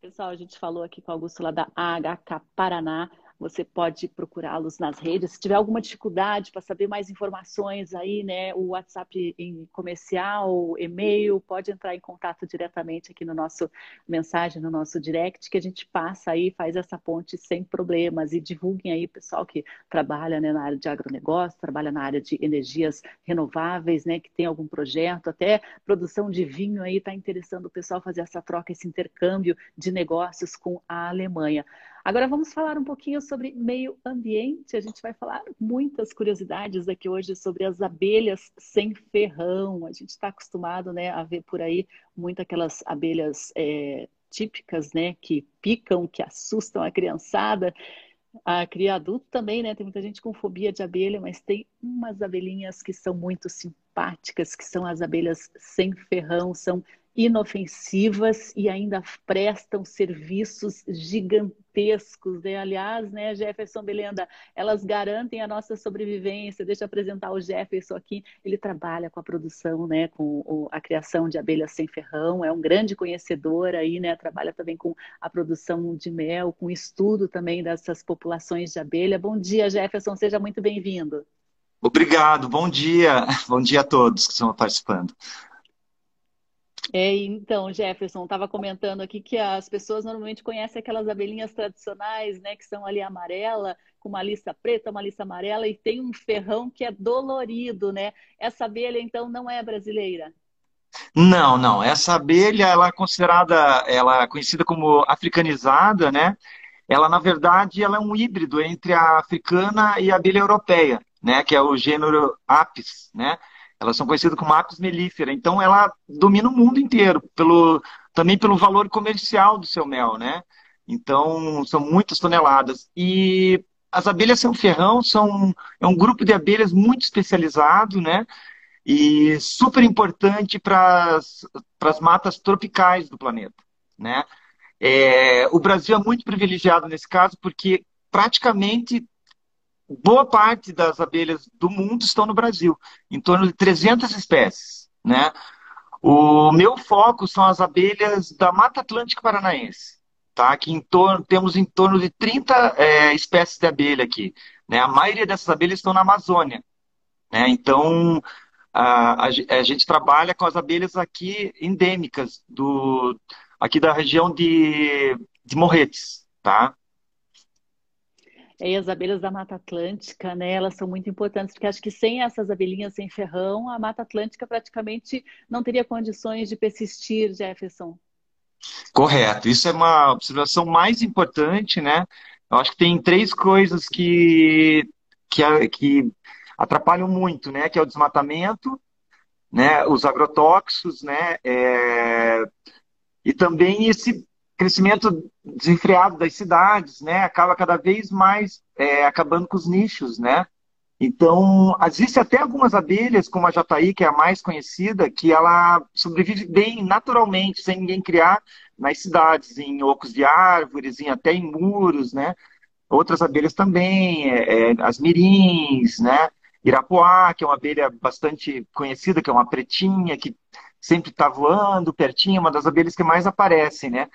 Pessoal, a gente falou aqui com o Augusto lá da AHK Paraná. Você pode procurá-los nas redes. Se tiver alguma dificuldade para saber mais informações aí, né, o WhatsApp em comercial, e-mail, pode entrar em contato diretamente aqui no nosso mensagem, no nosso direct, que a gente passa aí, faz essa ponte sem problemas e divulguem aí pessoal que trabalha né, na área de agronegócio, trabalha na área de energias renováveis, né, que tem algum projeto, até produção de vinho aí está interessando o pessoal fazer essa troca, esse intercâmbio de negócios com a Alemanha. Agora vamos falar um pouquinho sobre meio ambiente. A gente vai falar muitas curiosidades aqui hoje sobre as abelhas sem ferrão. A gente está acostumado né, a ver por aí muito aquelas abelhas é, típicas, né, que picam, que assustam a criançada. A cria adulto também, né? Tem muita gente com fobia de abelha, mas tem umas abelhinhas que são muito simpáticas, que são as abelhas sem ferrão, são inofensivas e ainda prestam serviços gigantescos, né? Aliás, né, Jefferson Belenda, elas garantem a nossa sobrevivência. Deixa eu apresentar o Jefferson aqui. Ele trabalha com a produção, né, com a criação de abelhas sem ferrão, é um grande conhecedor aí, né? Trabalha também com a produção de mel, com estudo também dessas populações de abelha. Bom dia, Jefferson, seja muito bem-vindo. Obrigado, bom dia. Bom dia a todos que estão participando. É, então, Jefferson, estava comentando aqui que as pessoas normalmente conhecem aquelas abelhinhas tradicionais, né, que são ali amarela, com uma lista preta, uma lista amarela, e tem um ferrão que é dolorido, né? Essa abelha, então, não é brasileira? Não, não. Essa abelha, ela é considerada, ela é conhecida como africanizada, né? Ela, na verdade, ela é um híbrido entre a africana e a abelha europeia, né? Que é o gênero Apis, né? Elas são conhecidas como apis mellifera. Então, ela domina o mundo inteiro, pelo, também pelo valor comercial do seu mel, né? Então, são muitas toneladas. E as abelhas sem ferrão são é um grupo de abelhas muito especializado, né? e super importante para as matas tropicais do planeta, né? É, o Brasil é muito privilegiado nesse caso porque praticamente boa parte das abelhas do mundo estão no Brasil, em torno de 300 espécies, né? O meu foco são as abelhas da Mata Atlântica Paranaense, tá? Aqui em torno, temos em torno de 30 é, espécies de abelha aqui, né? A maioria dessas abelhas estão na Amazônia, né? Então, a, a, a gente trabalha com as abelhas aqui endêmicas do aqui da região de, de Morretes, tá? E as abelhas da Mata Atlântica, né, elas são muito importantes, porque acho que sem essas abelhinhas sem ferrão, a Mata Atlântica praticamente não teria condições de persistir, Jefferson. Correto, isso é uma observação mais importante, né? Eu acho que tem três coisas que, que, que atrapalham muito, né? Que é o desmatamento, né? Os agrotóxicos, né? É... E também esse crescimento desenfreado das cidades, né? Acaba cada vez mais é, acabando com os nichos, né? Então, existem até algumas abelhas, como a jataí, que é a mais conhecida, que ela sobrevive bem naturalmente, sem ninguém criar nas cidades, em ocos de árvores, em, até em muros, né? Outras abelhas também, é, é, as mirins, né? Irapuá, que é uma abelha bastante conhecida, que é uma pretinha, que sempre está voando pertinho, uma das abelhas que mais aparecem, né?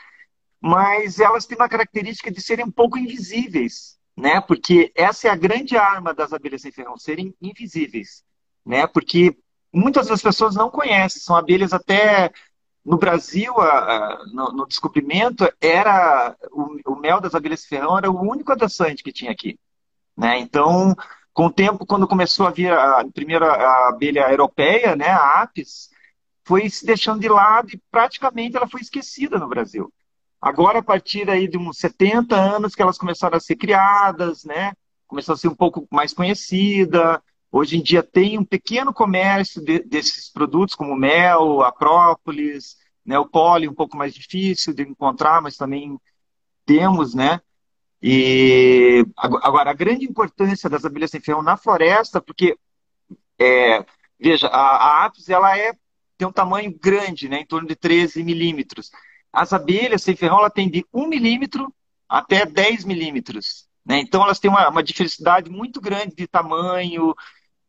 Mas elas têm uma característica de serem um pouco invisíveis, né? Porque essa é a grande arma das abelhas sem ferrão, serem invisíveis, né? Porque muitas das pessoas não conhecem, são abelhas até no Brasil, a, a, no, no, descobrimento, era o, o, mel das abelhas sem ferrão era o único adoçante que tinha aqui, né? Então, com o tempo, quando começou a vir a primeira a abelha europeia, né, a apis, foi se deixando de lado e praticamente ela foi esquecida no Brasil. Agora, a partir aí de uns 70 anos que elas começaram a ser criadas, né? Começou a ser um pouco mais conhecida. Hoje em dia tem um pequeno comércio de, desses produtos, como mel, a própolis, né? o pólen um pouco mais difícil de encontrar, mas também temos, né? E agora, a grande importância das abelhas sem ferrão na floresta, porque, é, veja, a, a apis ela é, tem um tamanho grande, né? Em torno de 13 milímetros. As abelhas sem ferrão ela tem de 1 milímetro até 10 milímetros. Né? Então elas têm uma, uma diversidade muito grande de tamanho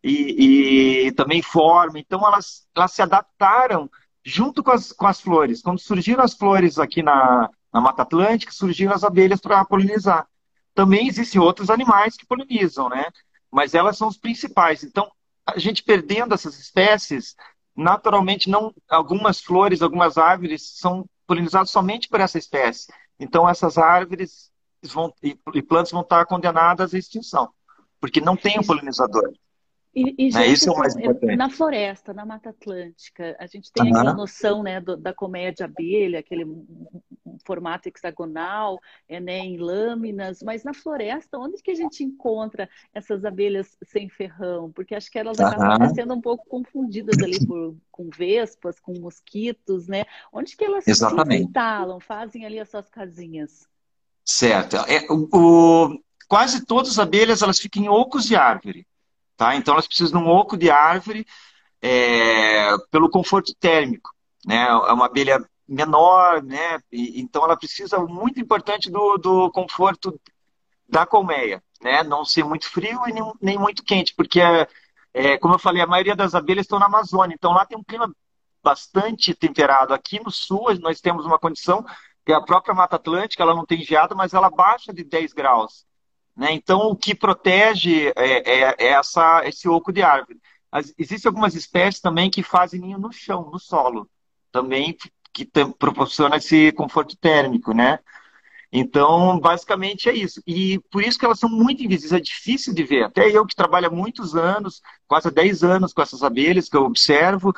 e, e, também forma. Então elas, elas se adaptaram junto com as, com as flores. Quando surgiram as flores aqui na, na Mata Atlântica, surgiram as abelhas para polinizar. Também existem outros animais que polinizam, né? Mas elas são os principais. Então, a gente perdendo essas espécies, naturalmente não algumas flores, algumas árvores são polinizados somente por essa espécie. Então, essas árvores vão, e, e plantas vão estar condenadas à extinção, porque não tem um polinizador. E, e né? Isso é o mais importante. Na floresta, na Mata Atlântica, a gente tem uhum. aquela noção né, do, da colmeia de abelha, aquele formato hexagonal, é, né, em lâminas, mas na floresta, onde que a gente encontra essas abelhas sem ferrão? Porque acho que elas uhum. acabam sendo um pouco confundidas ali por, com vespas, com mosquitos, né? Onde que elas Exatamente. se instalam, fazem ali as suas casinhas? Certo. É, o, o, quase todas as abelhas elas ficam em ocos de árvore. Tá? Então elas precisam de um oco de árvore é, pelo conforto térmico. Né? É uma abelha menor, né? E, então ela precisa muito importante do, do conforto da colmeia, né? Não ser muito frio e nem, nem muito quente, porque é, como eu falei, a maioria das abelhas estão na Amazônia, então lá tem um clima bastante temperado. Aqui no sul nós temos uma condição que é a própria Mata Atlântica, ela não tem geada, mas ela baixa de 10 graus. Né? Então, o que protege é, é, é essa, esse oco de árvore. As, existem algumas espécies também que fazem ninho no chão, no solo, também que proporciona esse conforto térmico, né? Então, basicamente é isso. E por isso que elas são muito invisíveis, é difícil de ver. Até eu que trabalho há muitos anos, quase 10 anos com essas abelhas que eu observo,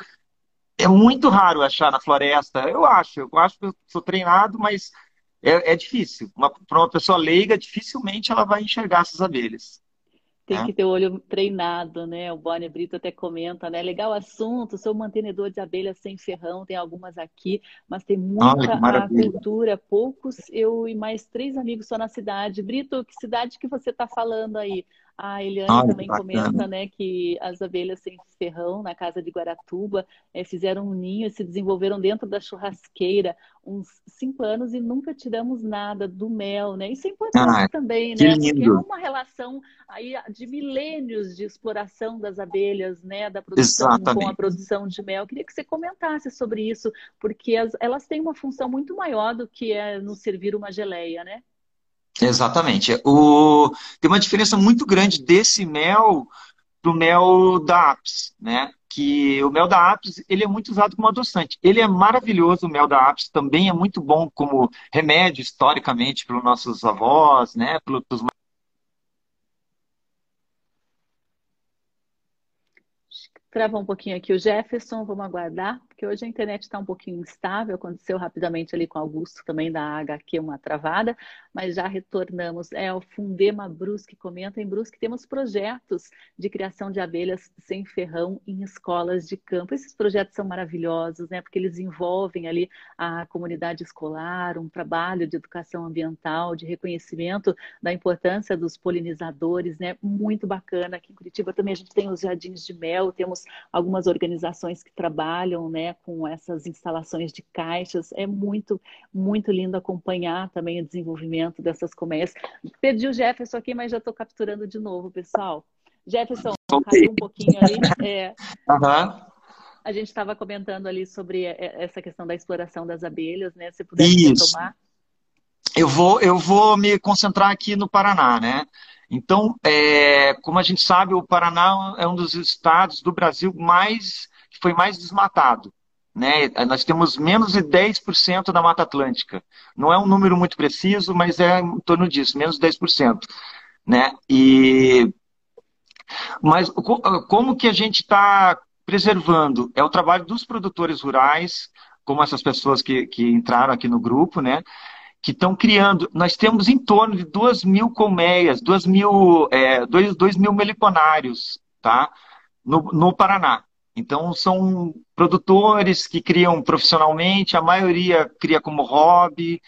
é muito raro achar na floresta. Eu acho, eu acho que eu sou treinado, mas é, é difícil. Para uma pessoa leiga, dificilmente ela vai enxergar essas abelhas. Tem é. que ter o olho treinado, né? O Bonnie Brito até comenta, né? Legal assunto, sou mantenedor de abelhas sem ferrão, tem algumas aqui, mas tem muita Ai, cultura, poucos, eu e mais três amigos só na cidade. Brito, que cidade que você está falando aí? A Eliane ah, também comenta né, que as abelhas sem ferrão na casa de Guaratuba é, fizeram um ninho e se desenvolveram dentro da churrasqueira uns cinco anos e nunca tiramos nada do mel, né? Isso é importante ah, também, né? Porque é uma relação aí de milênios de exploração das abelhas, né? Da produção Exatamente. com a produção de mel. Eu queria que você comentasse sobre isso, porque as, elas têm uma função muito maior do que é nos servir uma geleia, né? Exatamente. O... Tem uma diferença muito grande desse mel do mel da Apis, né? Que o mel da Apis, ele é muito usado como adoçante. Ele é maravilhoso, o mel da Apis também é muito bom como remédio historicamente pelos nossos avós, né? Pelos Trava um pouquinho aqui o Jefferson, vamos aguardar porque hoje a internet está um pouquinho instável, aconteceu rapidamente ali com Augusto também da HQ uma travada, mas já retornamos. É o Fundema Brusque comenta em Brusque temos projetos de criação de abelhas sem ferrão em escolas de campo. Esses projetos são maravilhosos, né? Porque eles envolvem ali a comunidade escolar, um trabalho de educação ambiental, de reconhecimento da importância dos polinizadores, né? Muito bacana. Aqui em Curitiba também a gente tem os jardins de mel, temos algumas organizações que trabalham, né? Com essas instalações de caixas. É muito, muito lindo acompanhar também o desenvolvimento dessas colmeias. Perdi o Jefferson aqui, mas já estou capturando de novo, pessoal. Jefferson, okay. um pouquinho ali. É, uhum. A gente estava comentando ali sobre essa questão da exploração das abelhas, né? Se puder retomar. Eu vou, eu vou me concentrar aqui no Paraná, né? Então, é, como a gente sabe, o Paraná é um dos estados do Brasil mais que foi mais desmatado. Né? Nós temos menos de 10% da Mata Atlântica. Não é um número muito preciso, mas é em torno disso, menos de 10%. Né? E... Mas como que a gente está preservando? É o trabalho dos produtores rurais, como essas pessoas que, que entraram aqui no grupo, né? que estão criando. Nós temos em torno de 2 mil colmeias, 2 mil, é, 2, 2 mil meliponários tá? no, no Paraná. Então, são produtores que criam profissionalmente, a maioria cria como hobby.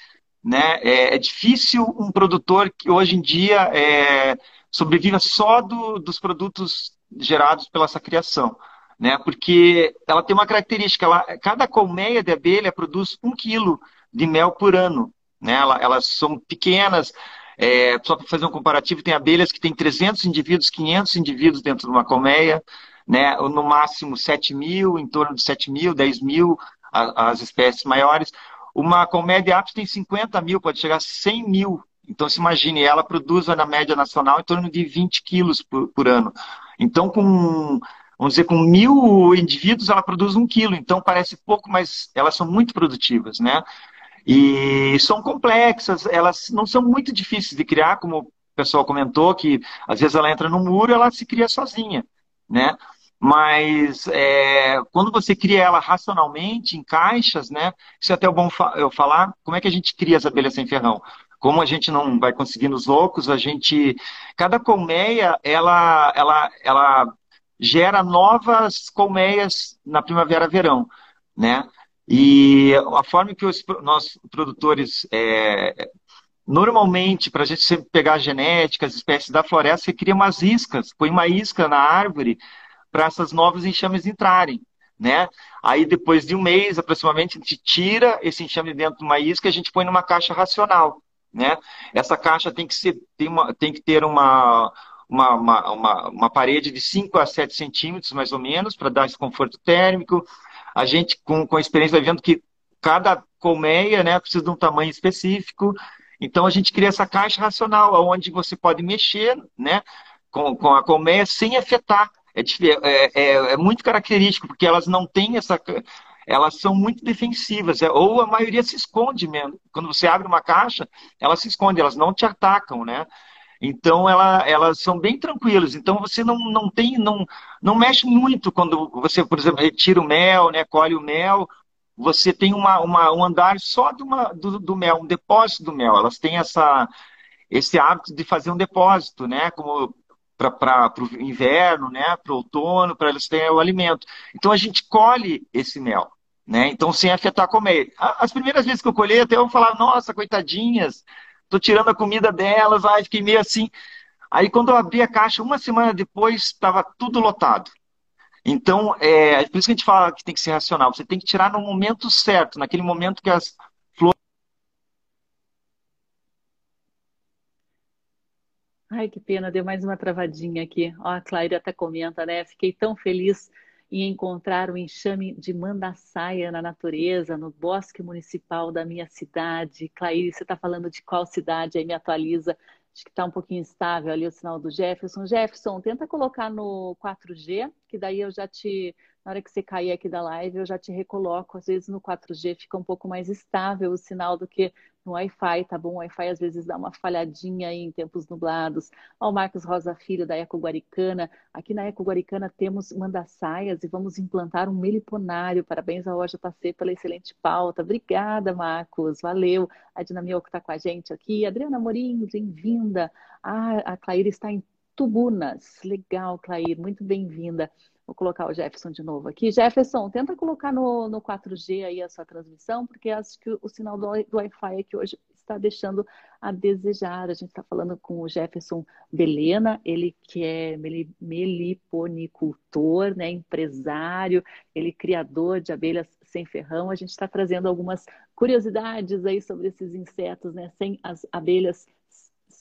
Né? É, é difícil um produtor que hoje em dia é, sobreviva só do, dos produtos gerados pela essa criação. Né? Porque ela tem uma característica, ela, cada colmeia de abelha produz um quilo de mel por ano. Né? Ela, elas são pequenas, é, só para fazer um comparativo, tem abelhas que têm 300 indivíduos, 500 indivíduos dentro de uma colmeia né, no máximo 7 mil, em torno de 7 mil, 10 mil, as espécies maiores. Uma colmédia apis tem 50 mil, pode chegar a 100 mil. Então, se imagine, ela produz na média nacional em torno de 20 quilos por, por ano. Então, com, vamos dizer, com mil indivíduos, ela produz um quilo. Então, parece pouco, mas elas são muito produtivas, né? E são complexas, elas não são muito difíceis de criar, como o pessoal comentou, que às vezes ela entra no muro e ela se cria sozinha, né? Mas é, quando você cria ela racionalmente, em caixas, né? Isso é até bom eu falar, como é que a gente cria as abelhas sem ferrão? Como a gente não vai conseguir nos loucos, a gente. Cada colmeia, ela, ela, ela gera novas colmeias na primavera-verão, né? E a forma que os nossos produtores é, Normalmente, para a gente sempre pegar a genética, as espécies da floresta, você cria umas iscas, põe uma isca na árvore para essas novas enxames entrarem. Né? Aí depois de um mês aproximadamente a gente tira esse enxame dentro de uma isca e a gente põe numa caixa racional, né? Essa caixa tem que ser tem, uma, tem que ter uma uma, uma, uma, uma parede de 5 a 7 centímetros mais ou menos para dar esse conforto térmico. A gente com, com a experiência vai vendo que cada colmeia, né, precisa de um tamanho específico. Então a gente cria essa caixa racional, onde você pode mexer, né, com, com a colmeia sem afetar é, é, é, é, muito característico, porque elas não têm essa. Elas são muito defensivas, é, ou a maioria se esconde mesmo. Quando você abre uma caixa, elas se escondem, elas não te atacam, né? Então ela, elas são bem tranquilas. Então você não, não tem, não, não mexe muito quando você, por exemplo, retira o mel, né, colhe o mel. Você tem uma, uma um andar só do, uma, do, do mel, um depósito do mel. Elas têm essa, esse hábito de fazer um depósito, né? Como para o inverno, né, para o outono, para eles terem o alimento. Então a gente colhe esse mel, né? Então sem afetar comer. As primeiras vezes que eu colhei, até eu falava, nossa, coitadinhas, tô tirando a comida delas, ai, fiquei meio assim. Aí, quando eu abri a caixa, uma semana depois, estava tudo lotado. Então, é, por isso que a gente fala que tem que ser racional. Você tem que tirar no momento certo, naquele momento que as flores. Ai, que pena, deu mais uma travadinha aqui. Ó, a Claire até comenta, né? Fiquei tão feliz em encontrar o enxame de mandaçaia na natureza, no bosque municipal da minha cidade. Claire, você está falando de qual cidade? Aí me atualiza. Acho que está um pouquinho instável ali o sinal do Jefferson. Jefferson, tenta colocar no 4G, que daí eu já te na hora que você cair aqui da live, eu já te recoloco. Às vezes no 4G fica um pouco mais estável o sinal do que no Wi-Fi, tá bom? O Wi-Fi às vezes dá uma falhadinha aí em tempos nublados. Ó, o Marcos Rosa Filho, da Eco Guaricana. Aqui na Eco Guaricana temos mandaçaias e vamos implantar um meliponário. Parabéns ao OJC pela excelente pauta. Obrigada, Marcos. Valeu. A Dinamioco está com a gente aqui. Adriana Morim, bem-vinda. Ah, a Claire está em Tubunas. Legal, Claire. Muito bem-vinda. Vou colocar o Jefferson de novo aqui. Jefferson, tenta colocar no, no 4G aí a sua transmissão, porque acho que o sinal do, do Wi-Fi aqui hoje está deixando a desejar. A gente está falando com o Jefferson Belena, ele que é meliponicultor, né, empresário, ele criador de abelhas sem ferrão. A gente está trazendo algumas curiosidades aí sobre esses insetos, né, sem as abelhas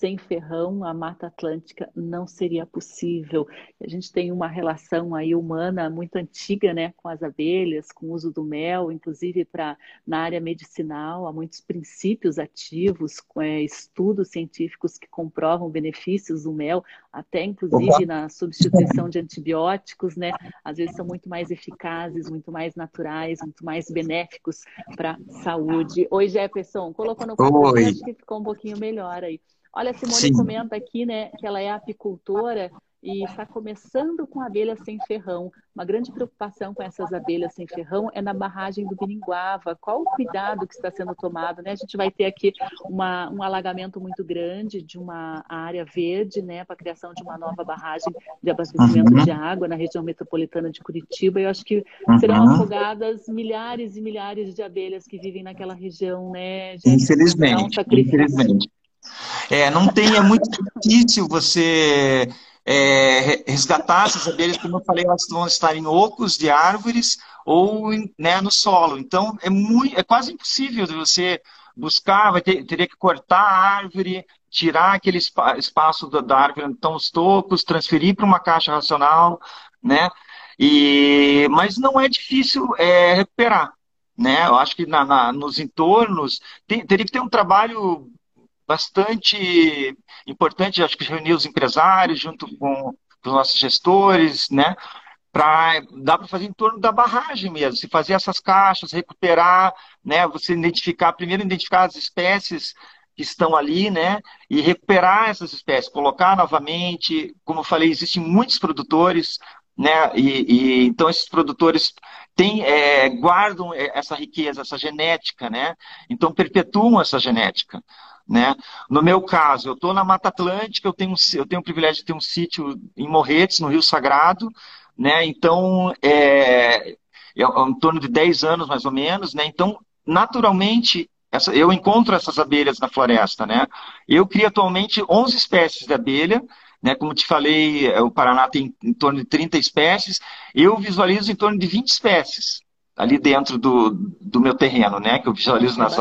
sem ferrão a Mata Atlântica não seria possível. A gente tem uma relação aí humana muito antiga, né, com as abelhas, com o uso do mel, inclusive para na área medicinal há muitos princípios ativos, é, estudos científicos que comprovam benefícios do mel, até inclusive na substituição de antibióticos, né? Às vezes são muito mais eficazes, muito mais naturais, muito mais benéficos para a saúde. Oi, Jefferson, colocou no acho que ficou um pouquinho melhor aí. Olha, a Simone Sim. comenta aqui, né, que ela é apicultora e está começando com abelhas sem ferrão. Uma grande preocupação com essas abelhas sem ferrão é na barragem do Biringuava. Qual o cuidado que está sendo tomado? Né? A gente vai ter aqui uma, um alagamento muito grande de uma área verde né, para a criação de uma nova barragem de abastecimento uhum. de água na região metropolitana de Curitiba. Eu acho que serão uhum. afogadas milhares e milhares de abelhas que vivem naquela região. Né? Infelizmente. Um infelizmente. É, não tem, é muito difícil você é, resgatar essas abelhas, como eu falei, elas vão estar em ocos de árvores ou né, no solo. Então, é, muito, é quase impossível de você buscar, vai ter, teria que cortar a árvore, tirar aquele espaço da, da árvore estão os tocos, transferir para uma caixa racional, né? E, mas não é difícil é, recuperar. Né? Eu acho que na, na, nos entornos tem, teria que ter um trabalho bastante importante, acho que reunir os empresários junto com os nossos gestores, né? Para dá para fazer em torno da barragem mesmo, se fazer essas caixas, recuperar, né? Você identificar primeiro identificar as espécies que estão ali, né? E recuperar essas espécies, colocar novamente. Como eu falei, existem muitos produtores, né? E, e então esses produtores têm, é, guardam essa riqueza, essa genética, né? Então perpetuam essa genética. Né? No meu caso, eu estou na Mata Atlântica, eu tenho, eu tenho o privilégio de ter um sítio em Morretes, no Rio Sagrado, né? então é, é em torno de 10 anos mais ou menos, né? então naturalmente essa, eu encontro essas abelhas na floresta. Né? Eu crio atualmente 11 espécies de abelha, né? Como te falei, é, o Paraná tem em torno de 30 espécies. Eu visualizo em torno de 20 espécies ali dentro do, do meu terreno, né? Que eu visualizo nas,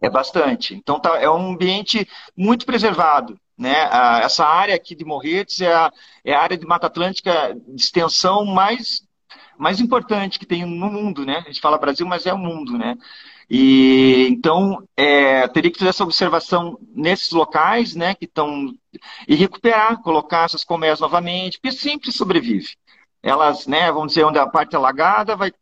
é bastante. Então tá, é um ambiente muito preservado. Né? essa área aqui de Morretes é a, é a área de Mata Atlântica de extensão mais, mais importante que tem no mundo. Né? A gente fala Brasil, mas é o mundo. Né? E então é, teria que fazer essa observação nesses locais, né, que estão e recuperar, colocar essas colmeias novamente, porque sempre sobrevive. Elas, né, vamos dizer, onde a parte é alagada vai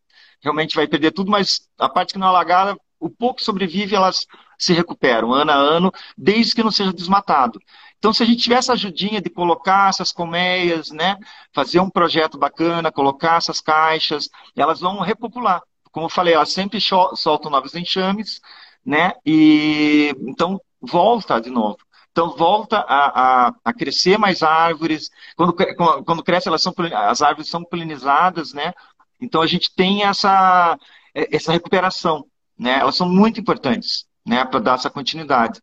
realmente vai perder tudo, mas a parte que não é alagada o pouco que sobrevive, elas se recuperam ano a ano, desde que não seja desmatado. Então, se a gente tiver essa ajudinha de colocar essas colmeias, né, fazer um projeto bacana, colocar essas caixas, elas vão repopular. Como eu falei, elas sempre soltam novos enxames, né, e então volta de novo. Então volta a, a, a crescer mais árvores. Quando, quando cresce, elas são, as árvores são polinizadas, né? Então a gente tem essa, essa recuperação né? Elas são muito importantes, né, para dar essa continuidade.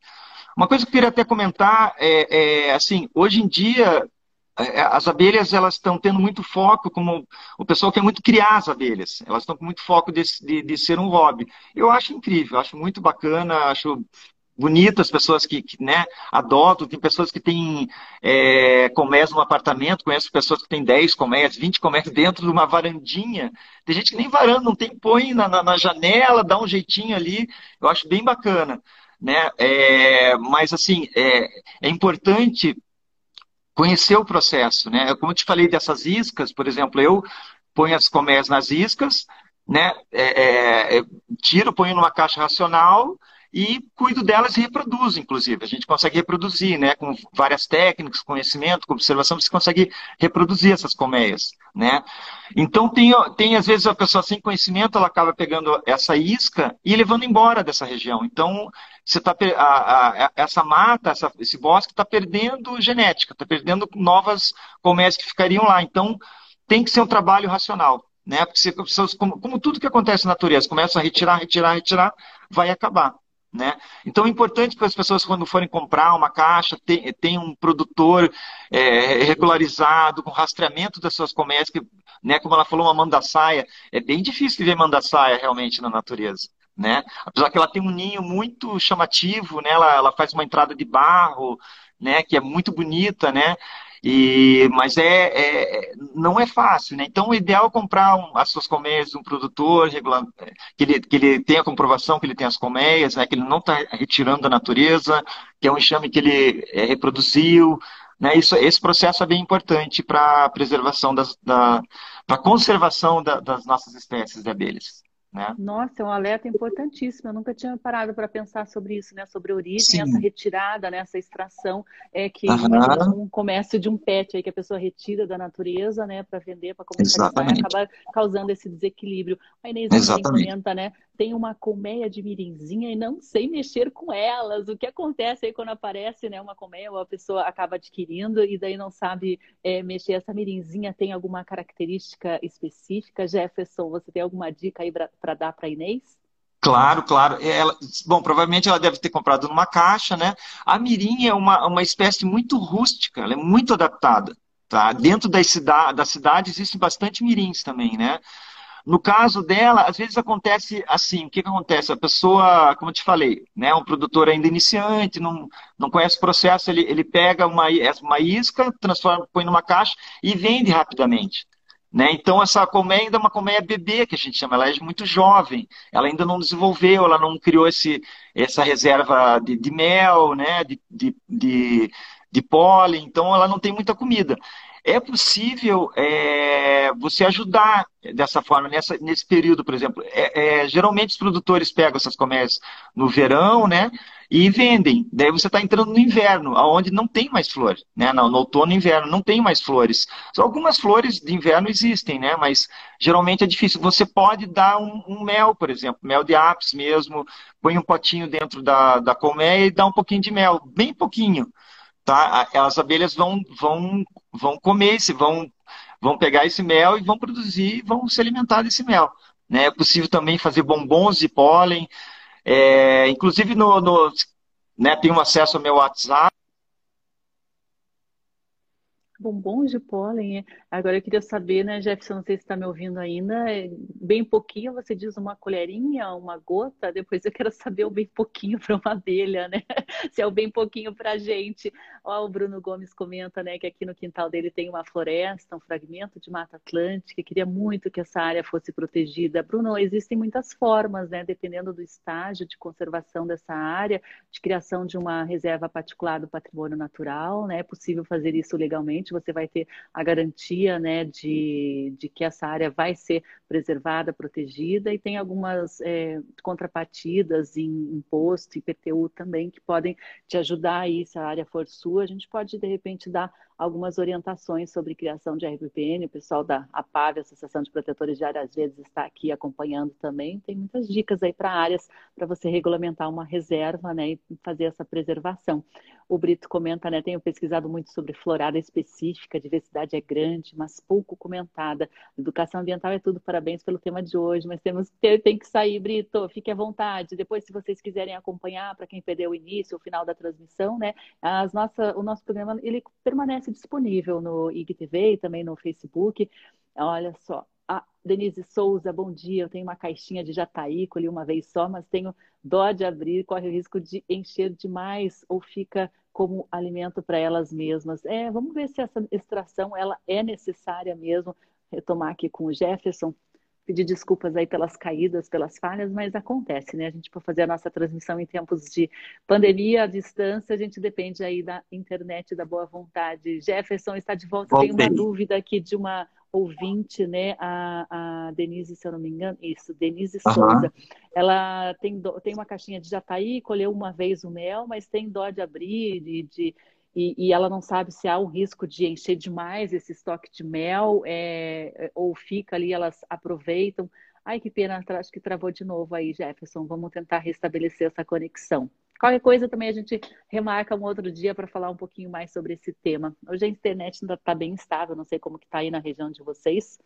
Uma coisa que eu queria até comentar é, é assim, hoje em dia é, as abelhas elas estão tendo muito foco, como o pessoal quer muito criar as abelhas, elas estão com muito foco de, de, de ser um hobby. Eu acho incrível, acho muito bacana, acho bonito as pessoas que, que né, adotam, tem pessoas que têm é, colmeias no apartamento, conheço pessoas que têm 10 colmeias, 20 colmeias dentro de uma varandinha. Tem gente que nem varanda não tem, põe na, na, na janela, dá um jeitinho ali, eu acho bem bacana. Né? É, mas assim, é, é importante conhecer o processo, né? Como eu te falei dessas iscas, por exemplo, eu ponho as colmeias nas iscas, né? É, é, tiro, ponho numa caixa racional e cuido delas e reproduzo, inclusive. A gente consegue reproduzir, né? Com várias técnicas, conhecimento, com observação, você consegue reproduzir essas colmeias, né? Então, tem, tem às vezes a pessoa sem conhecimento, ela acaba pegando essa isca e levando embora dessa região. Então, você tá, a, a, essa mata, essa, esse bosque está perdendo genética, está perdendo novas colmeias que ficariam lá. Então, tem que ser um trabalho racional. Né? Porque se, como, como tudo que acontece na natureza, começa a retirar, retirar, retirar, vai acabar. Né? Então é importante que as pessoas, quando forem comprar uma caixa, tenham um produtor é, regularizado, com rastreamento das suas colmeias, que, né, como ela falou, uma mandaçaia. É bem difícil ver mandaçaia realmente na natureza. Né? Apesar que ela tem um ninho muito chamativo, né? ela, ela faz uma entrada de barro, né? que é muito bonita, né? E, mas é, é, não é fácil, né? Então, o ideal é comprar um, as suas colmeias de um produtor, regular, que, ele, que ele tenha a comprovação que ele tem as colmeias, né? que ele não está retirando da natureza, que é um enxame que ele é, reproduziu. Né? Isso, esse processo é bem importante para a preservação, da, para a conservação da, das nossas espécies de abelhas. Né? Nossa, é um alerta importantíssimo. Eu nunca tinha parado para pensar sobre isso, né? Sobre a origem, Sim. essa retirada, né? essa extração, é que uhum. um comércio de um pet aí que a pessoa retira da natureza, né? Para vender, para comercializar, acaba causando esse desequilíbrio. A Inês também comenta, né? Tem uma colmeia de mirinzinha e não sei mexer com elas. O que acontece aí quando aparece, né? Uma colmeia, ou a pessoa acaba adquirindo e daí não sabe é, mexer. Essa mirinzinha tem alguma característica específica? Jefferson, você tem alguma dica aí para dar para Inês? Claro, claro. Ela, bom, provavelmente ela deve ter comprado numa caixa, né? A mirim é uma, uma espécie muito rústica, ela é muito adaptada. Tá? Dentro da cidade, da cidade existem bastante mirins também, né? No caso dela, às vezes acontece assim, o que, que acontece? A pessoa, como eu te falei, né, um produtor ainda iniciante, não, não conhece o processo, ele, ele pega uma, uma isca, transforma, põe numa caixa e vende rapidamente. Né? Então, essa colmeia ainda é uma colmeia bebê, que a gente chama, ela é muito jovem, ela ainda não desenvolveu, ela não criou esse, essa reserva de, de mel, né? de, de, de, de pólen, então ela não tem muita comida. É possível é, você ajudar dessa forma, nessa, nesse período, por exemplo. É, é, geralmente os produtores pegam essas colmeias no verão, né? E vendem. Daí você está entrando no inverno, onde não tem mais flor. Né? No, no outono e inverno não tem mais flores. Só algumas flores de inverno existem, né? Mas geralmente é difícil. Você pode dar um, um mel, por exemplo, mel de ápice mesmo, põe um potinho dentro da, da colmeia e dá um pouquinho de mel, bem pouquinho tá? As abelhas vão, vão, vão comer esse, vão, vão pegar esse mel e vão produzir, vão se alimentar desse mel. Né? É possível também fazer bombons de pólen. É, inclusive, no, no, né, tem um acesso ao meu WhatsApp, Bombons de pólen. É. Agora eu queria saber, né, Jefferson, não sei se está me ouvindo ainda, é bem pouquinho, você diz uma colherinha, uma gota, depois eu quero saber o bem pouquinho para uma abelha, né? Se é o bem pouquinho para a gente. Ó, o Bruno Gomes comenta, né, que aqui no quintal dele tem uma floresta, um fragmento de Mata Atlântica, queria muito que essa área fosse protegida. Bruno, existem muitas formas, né, dependendo do estágio de conservação dessa área, de criação de uma reserva particular do patrimônio natural, né? É possível fazer isso legalmente você vai ter a garantia né, de, de que essa área vai ser preservada, protegida, e tem algumas é, contrapartidas em imposto, IPTU também, que podem te ajudar aí, se a área for sua, a gente pode, de repente, dar algumas orientações sobre criação de RPPN. O pessoal da APAV, Associação de Protetores de Áreas Verdes, está aqui acompanhando também. Tem muitas dicas aí para áreas para você regulamentar uma reserva né, e fazer essa preservação. O Brito comenta, né? Tenho pesquisado muito sobre florada específica, a diversidade é grande, mas pouco comentada. Educação ambiental é tudo para parabéns pelo tema de hoje, mas temos que tem que sair, Brito, fique à vontade. Depois, se vocês quiserem acompanhar, para quem perdeu o início, o final da transmissão, né? As nossa, o nosso programa ele permanece disponível no IGTV e também no Facebook. Olha só, a Denise Souza, bom dia. Eu tenho uma caixinha de jataí, colhi uma vez só, mas tenho dó de abrir, corre o risco de encher demais ou fica como alimento para elas mesmas. É, vamos ver se essa extração ela é necessária mesmo. Retomar aqui com o Jefferson, pedir desculpas aí pelas caídas, pelas falhas, mas acontece, né? A gente para fazer a nossa transmissão em tempos de pandemia à distância, a gente depende aí da internet, da boa vontade. Jefferson está de volta. Tem uma dúvida aqui de uma ouvinte, né, a, a Denise, se eu não me engano, isso, Denise uhum. Souza. Ela tem, do, tem uma caixinha de jataí, colheu uma vez o mel, mas tem dó de abrir, de, de e, e, ela não sabe se há um risco de encher demais esse estoque de mel, é, ou fica ali, elas aproveitam. Ai, que pena, acho que travou de novo aí, Jefferson. Vamos tentar restabelecer essa conexão. Qualquer coisa também a gente remarca um outro dia para falar um pouquinho mais sobre esse tema. Hoje a internet ainda está bem estável, não sei como que está aí na região de vocês.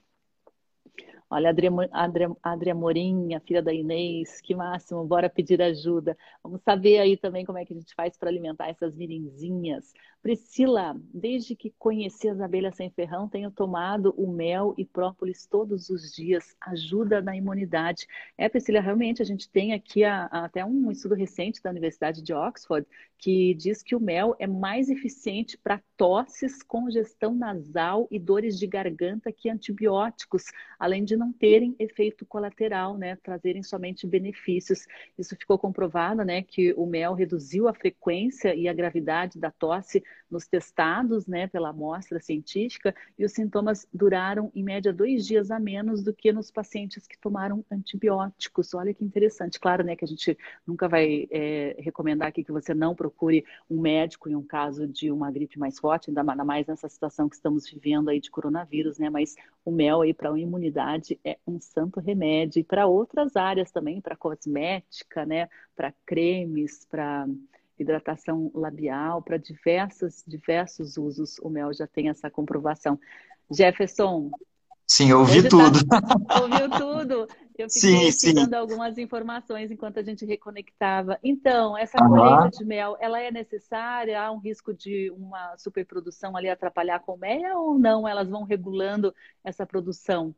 Olha, Adria, Adria, Adria Morim, a filha da Inês, que máximo, bora pedir ajuda. Vamos saber aí também como é que a gente faz para alimentar essas mirinzinhas. Priscila, desde que conheci as abelhas sem ferrão, tenho tomado o mel e própolis todos os dias. Ajuda na imunidade. É, Priscila, realmente a gente tem aqui a, a, até um estudo recente da Universidade de Oxford que diz que o mel é mais eficiente para tosses, congestão nasal e dores de garganta que antibióticos, além de não terem efeito colateral, né, trazerem somente benefícios. Isso ficou comprovado, né, que o mel reduziu a frequência e a gravidade da tosse nos testados né, pela amostra científica e os sintomas duraram em média dois dias a menos do que nos pacientes que tomaram antibióticos. Olha que interessante. Claro né, que a gente nunca vai é, recomendar aqui que você não procure um médico em um caso de uma gripe mais forte, ainda mais nessa situação que estamos vivendo aí de coronavírus, né? Mas o mel aí para a imunidade é um santo remédio e para outras áreas também, para cosmética, né? Para cremes, para hidratação labial, para diversos, diversos usos, o mel já tem essa comprovação. Jefferson. Sim, eu ouvi tudo. Tá... Ouviu tudo? Eu fiquei sim, sim. dando algumas informações enquanto a gente reconectava. Então, essa uhum. colheita de mel, ela é necessária? Há um risco de uma superprodução ali atrapalhar a colmeia ou não? Elas vão regulando essa produção?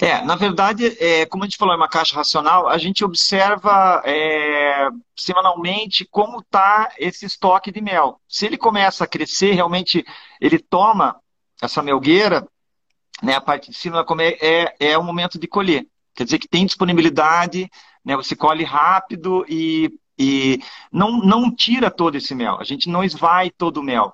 É, na verdade, é, como a gente falou, é uma caixa racional, a gente observa é, semanalmente como está esse estoque de mel. Se ele começa a crescer, realmente ele toma essa melgueira, né, a parte de cima da colmeia, é, é o momento de colher. Quer dizer que tem disponibilidade, né, você colhe rápido e e não, não tira todo esse mel, a gente não esvai todo o mel.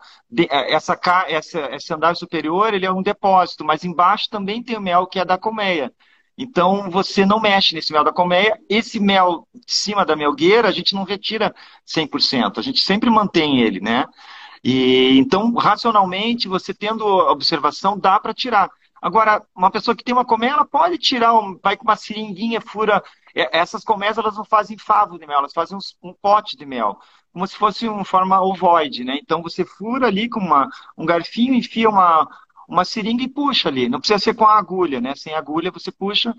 É, essa, essa, esse andar superior ele é um depósito, mas embaixo também tem o mel que é da colmeia. Então você não mexe nesse mel da colmeia. Esse mel de cima da melgueira a gente não retira 100%, a gente sempre mantém ele, né? E, então, racionalmente, você tendo observação, dá para tirar. Agora, uma pessoa que tem uma colmeia, ela pode tirar, um, vai com uma seringuinha, fura é, essas colmeias elas não fazem favo de mel, elas fazem um, um pote de mel, como se fosse uma forma ovoide, né? Então você fura ali com uma, um garfinho, enfia uma, uma seringa e puxa ali. Não precisa ser com a agulha, né? Sem agulha você puxa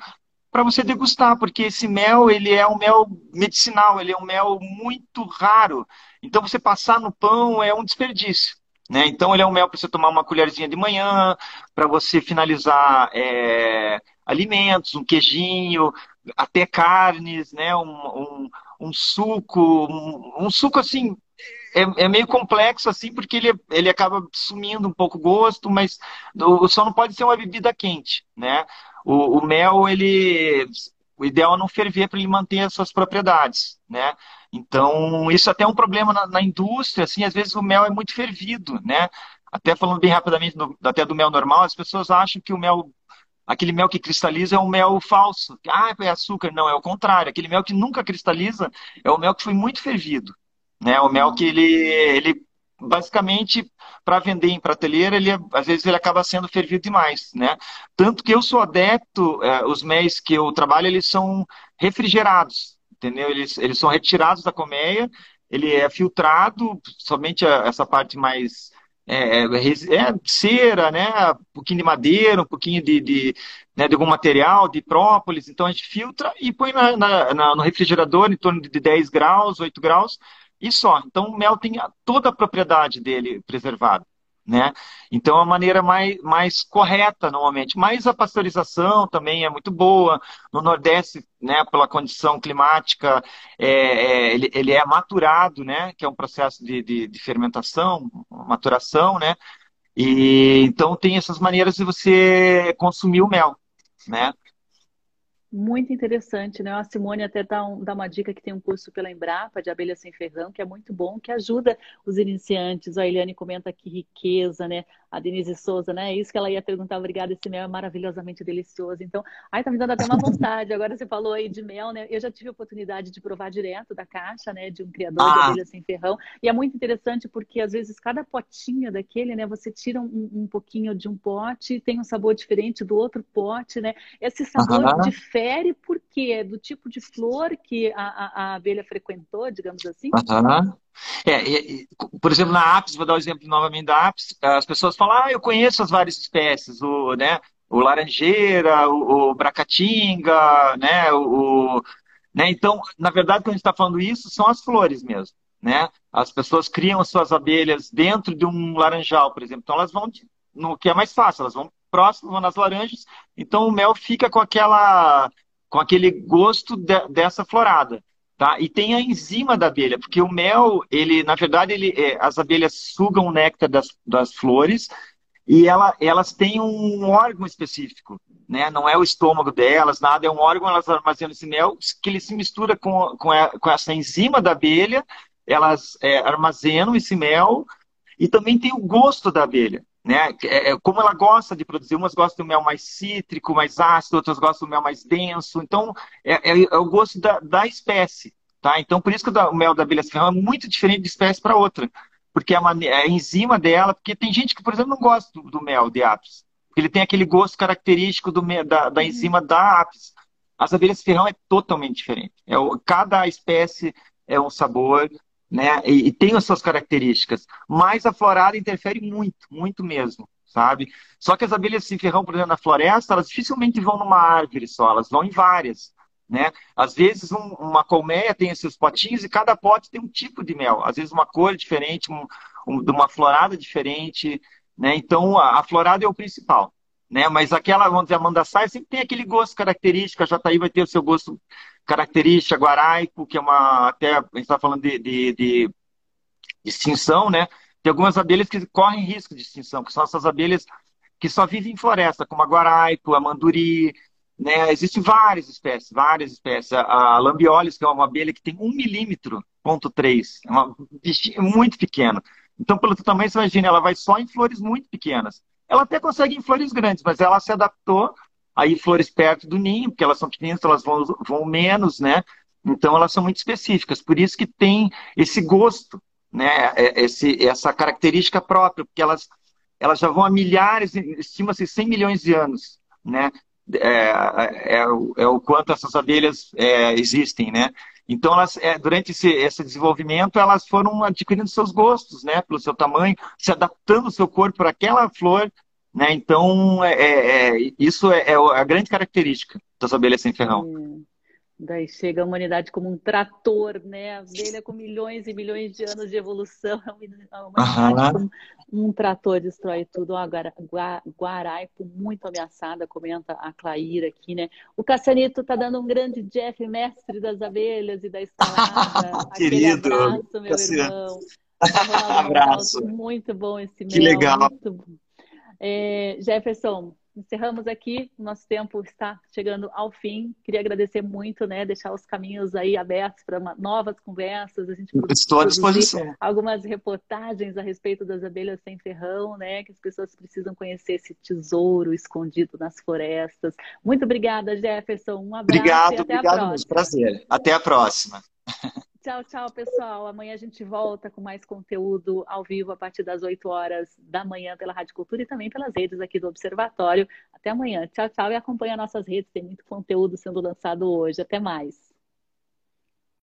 para você degustar, porque esse mel ele é um mel medicinal, ele é um mel muito raro. Então você passar no pão é um desperdício. Né? Então ele é um mel para você tomar uma colherzinha de manhã, para você finalizar é, alimentos, um queijinho, até carnes, né? Um, um, um suco, um, um, suco assim é, é, meio complexo assim porque ele, ele acaba sumindo um pouco o gosto, mas o, só não pode ser uma bebida quente, né? O, o mel ele o ideal é não ferver para ele manter as suas propriedades, né? Então isso até é um problema na, na indústria, assim, às vezes o mel é muito fervido, né? Até falando bem rapidamente do, até do mel normal, as pessoas acham que o mel aquele mel que cristaliza é um mel falso. Ah, é açúcar. Não, é o contrário. Aquele mel que nunca cristaliza é o mel que foi muito fervido. Né? O mel que ele, ele basicamente, para vender em prateleira, ele, às vezes ele acaba sendo fervido demais. Né? Tanto que eu sou adepto, é, os méis que eu trabalho, eles são refrigerados. Entendeu? Eles, eles são retirados da colmeia, ele é filtrado, somente a, essa parte mais é, é, é, cera, né? Um pouquinho de madeira, um pouquinho de, de, né, de algum material, de própolis. Então a gente filtra e põe na, na, na, no refrigerador em torno de 10 graus, 8 graus, e só. Então o mel tem toda a propriedade dele preservada né? Então, é a maneira mais, mais correta, normalmente. Mas a pasteurização também é muito boa. No Nordeste, né, pela condição climática, é, é, ele, ele, é maturado, né? Que é um processo de, de, de fermentação, maturação, né? E, então, tem essas maneiras de você consumir o mel, né? Muito interessante, né? A Simone até dá, um, dá, uma dica que tem um curso pela Embrapa de abelha sem ferrão, que é muito bom, que ajuda os iniciantes. A Eliane comenta aqui riqueza, né? A Denise Souza, né? É isso que ela ia perguntar. Obrigada, esse mel é maravilhosamente delicioso. Então, ai, tá me dando até uma vontade. Agora você falou aí de mel, né? Eu já tive a oportunidade de provar direto da caixa, né? De um criador ah. de abelha sem ferrão. E é muito interessante porque, às vezes, cada potinho daquele, né? Você tira um, um pouquinho de um pote, tem um sabor diferente do outro pote, né? Esse sabor uh -huh. Difere porque é do tipo de flor que a, a, a abelha frequentou, digamos assim. Uh -huh. É, por exemplo, na Apis, vou dar o um exemplo novamente da Apis, as pessoas falam, ah, eu conheço as várias espécies, o, né, o laranjeira, o, o bracatinga, né, o, né, então, na verdade, quando a gente está falando isso, são as flores mesmo, né, as pessoas criam as suas abelhas dentro de um laranjal, por exemplo, então elas vão no que é mais fácil, elas vão próximo, nas laranjas, então o mel fica com aquela, com aquele gosto de, dessa florada. Tá? E tem a enzima da abelha, porque o mel, ele, na verdade, ele, é, as abelhas sugam o néctar das, das flores e ela, elas têm um órgão específico, né? Não é o estômago delas, nada, é um órgão, elas armazenam esse mel, que ele se mistura com, com, a, com essa enzima da abelha, elas é, armazenam esse mel e também tem o gosto da abelha. Né? É, é, como ela gosta de produzir, umas gostam do mel mais cítrico, mais ácido, outras gostam do mel mais denso. Então, é, é, é o gosto da, da, espécie. Tá? Então, por isso que o, mel da abelha serrana é muito diferente de espécie para outra. Porque a, a, enzima dela, porque tem gente que, por exemplo, não gosta do, do mel de apis. Porque ele tem aquele gosto característico do, da, da uhum. enzima da apis. As abelhas ferrão é totalmente diferente. É, cada espécie é um sabor, né? E, e, tem as suas características. Mas a florada interfere muito, muito mesmo, sabe? Só que as abelhas se ferrão, por exemplo, na floresta, elas dificilmente vão numa árvore só, elas vão em várias. Né? Às vezes um, uma colmeia tem esses potinhos e cada pote tem um tipo de mel. Às vezes uma cor diferente, um, um, uma florada diferente. Né? Então a, a, florada é o principal. Né? Mas aquela, vamos dizer, a mandaçaia sempre tem aquele gosto característico, a jataí vai ter o seu gosto característica, guaraico, que é uma. Até a gente está falando de, de, de, extinção, né? Tem algumas abelhas que correm risco de extinção, que são essas abelhas que só vivem em floresta, como a guaraico, a manduri, né? Existem várias espécies, várias espécies. A, lambiolis, que é uma abelha que tem um milímetro, ponto três, é muito pequena. Então, pelo tamanho, você imagina, ela vai só em flores muito pequenas. Ela até consegue em flores grandes, mas ela se adaptou aí flores perto do ninho, porque elas são pequenas, elas vão, vão menos, né? Então elas são muito específicas. Por isso que tem esse gosto, né? É, esse, essa característica própria, porque elas, elas já vão há milhares, estima-se 100 milhões de anos, né? É, é, é o quanto essas abelhas é, existem, né? Então, elas, é, durante esse, esse, desenvolvimento, elas foram adquirindo seus gostos, né? Pelo seu tamanho, se adaptando o seu corpo para aquela flor né? Então, é, é, é isso é, é, a grande característica das abelhas sem ferrão. Daí chega a humanidade como um trator, né? A abelha com milhões e milhões de anos de evolução, a humanidade como um trator destrói tudo. Agora, Guaraipo muito ameaçada, comenta a Claíra aqui, né? O Cassanito tá dando um grande Jeff, mestre das abelhas e da escalada. Querido, abraço, meu Cassiano. irmão. abraço. Muito bom esse Que legal. Muito... É, Jefferson, encerramos aqui, nosso tempo está chegando ao fim. Queria agradecer muito, né? Deixar os caminhos aí abertos para novas conversas. A gente Estou à disposição. Algumas reportagens a respeito das abelhas sem ferrão, né? Que as pessoas precisam conhecer esse tesouro escondido nas florestas. Muito obrigada, Jefferson. Um abraço. Obrigado, e até obrigado, a próxima. prazer. Até a próxima. Tchau, tchau, pessoal. Amanhã a gente volta com mais conteúdo ao vivo a partir das 8 horas da manhã pela Rádio Cultura e também pelas redes aqui do Observatório. Até amanhã. Tchau, tchau. E acompanha nossas redes, tem muito conteúdo sendo lançado hoje. Até mais.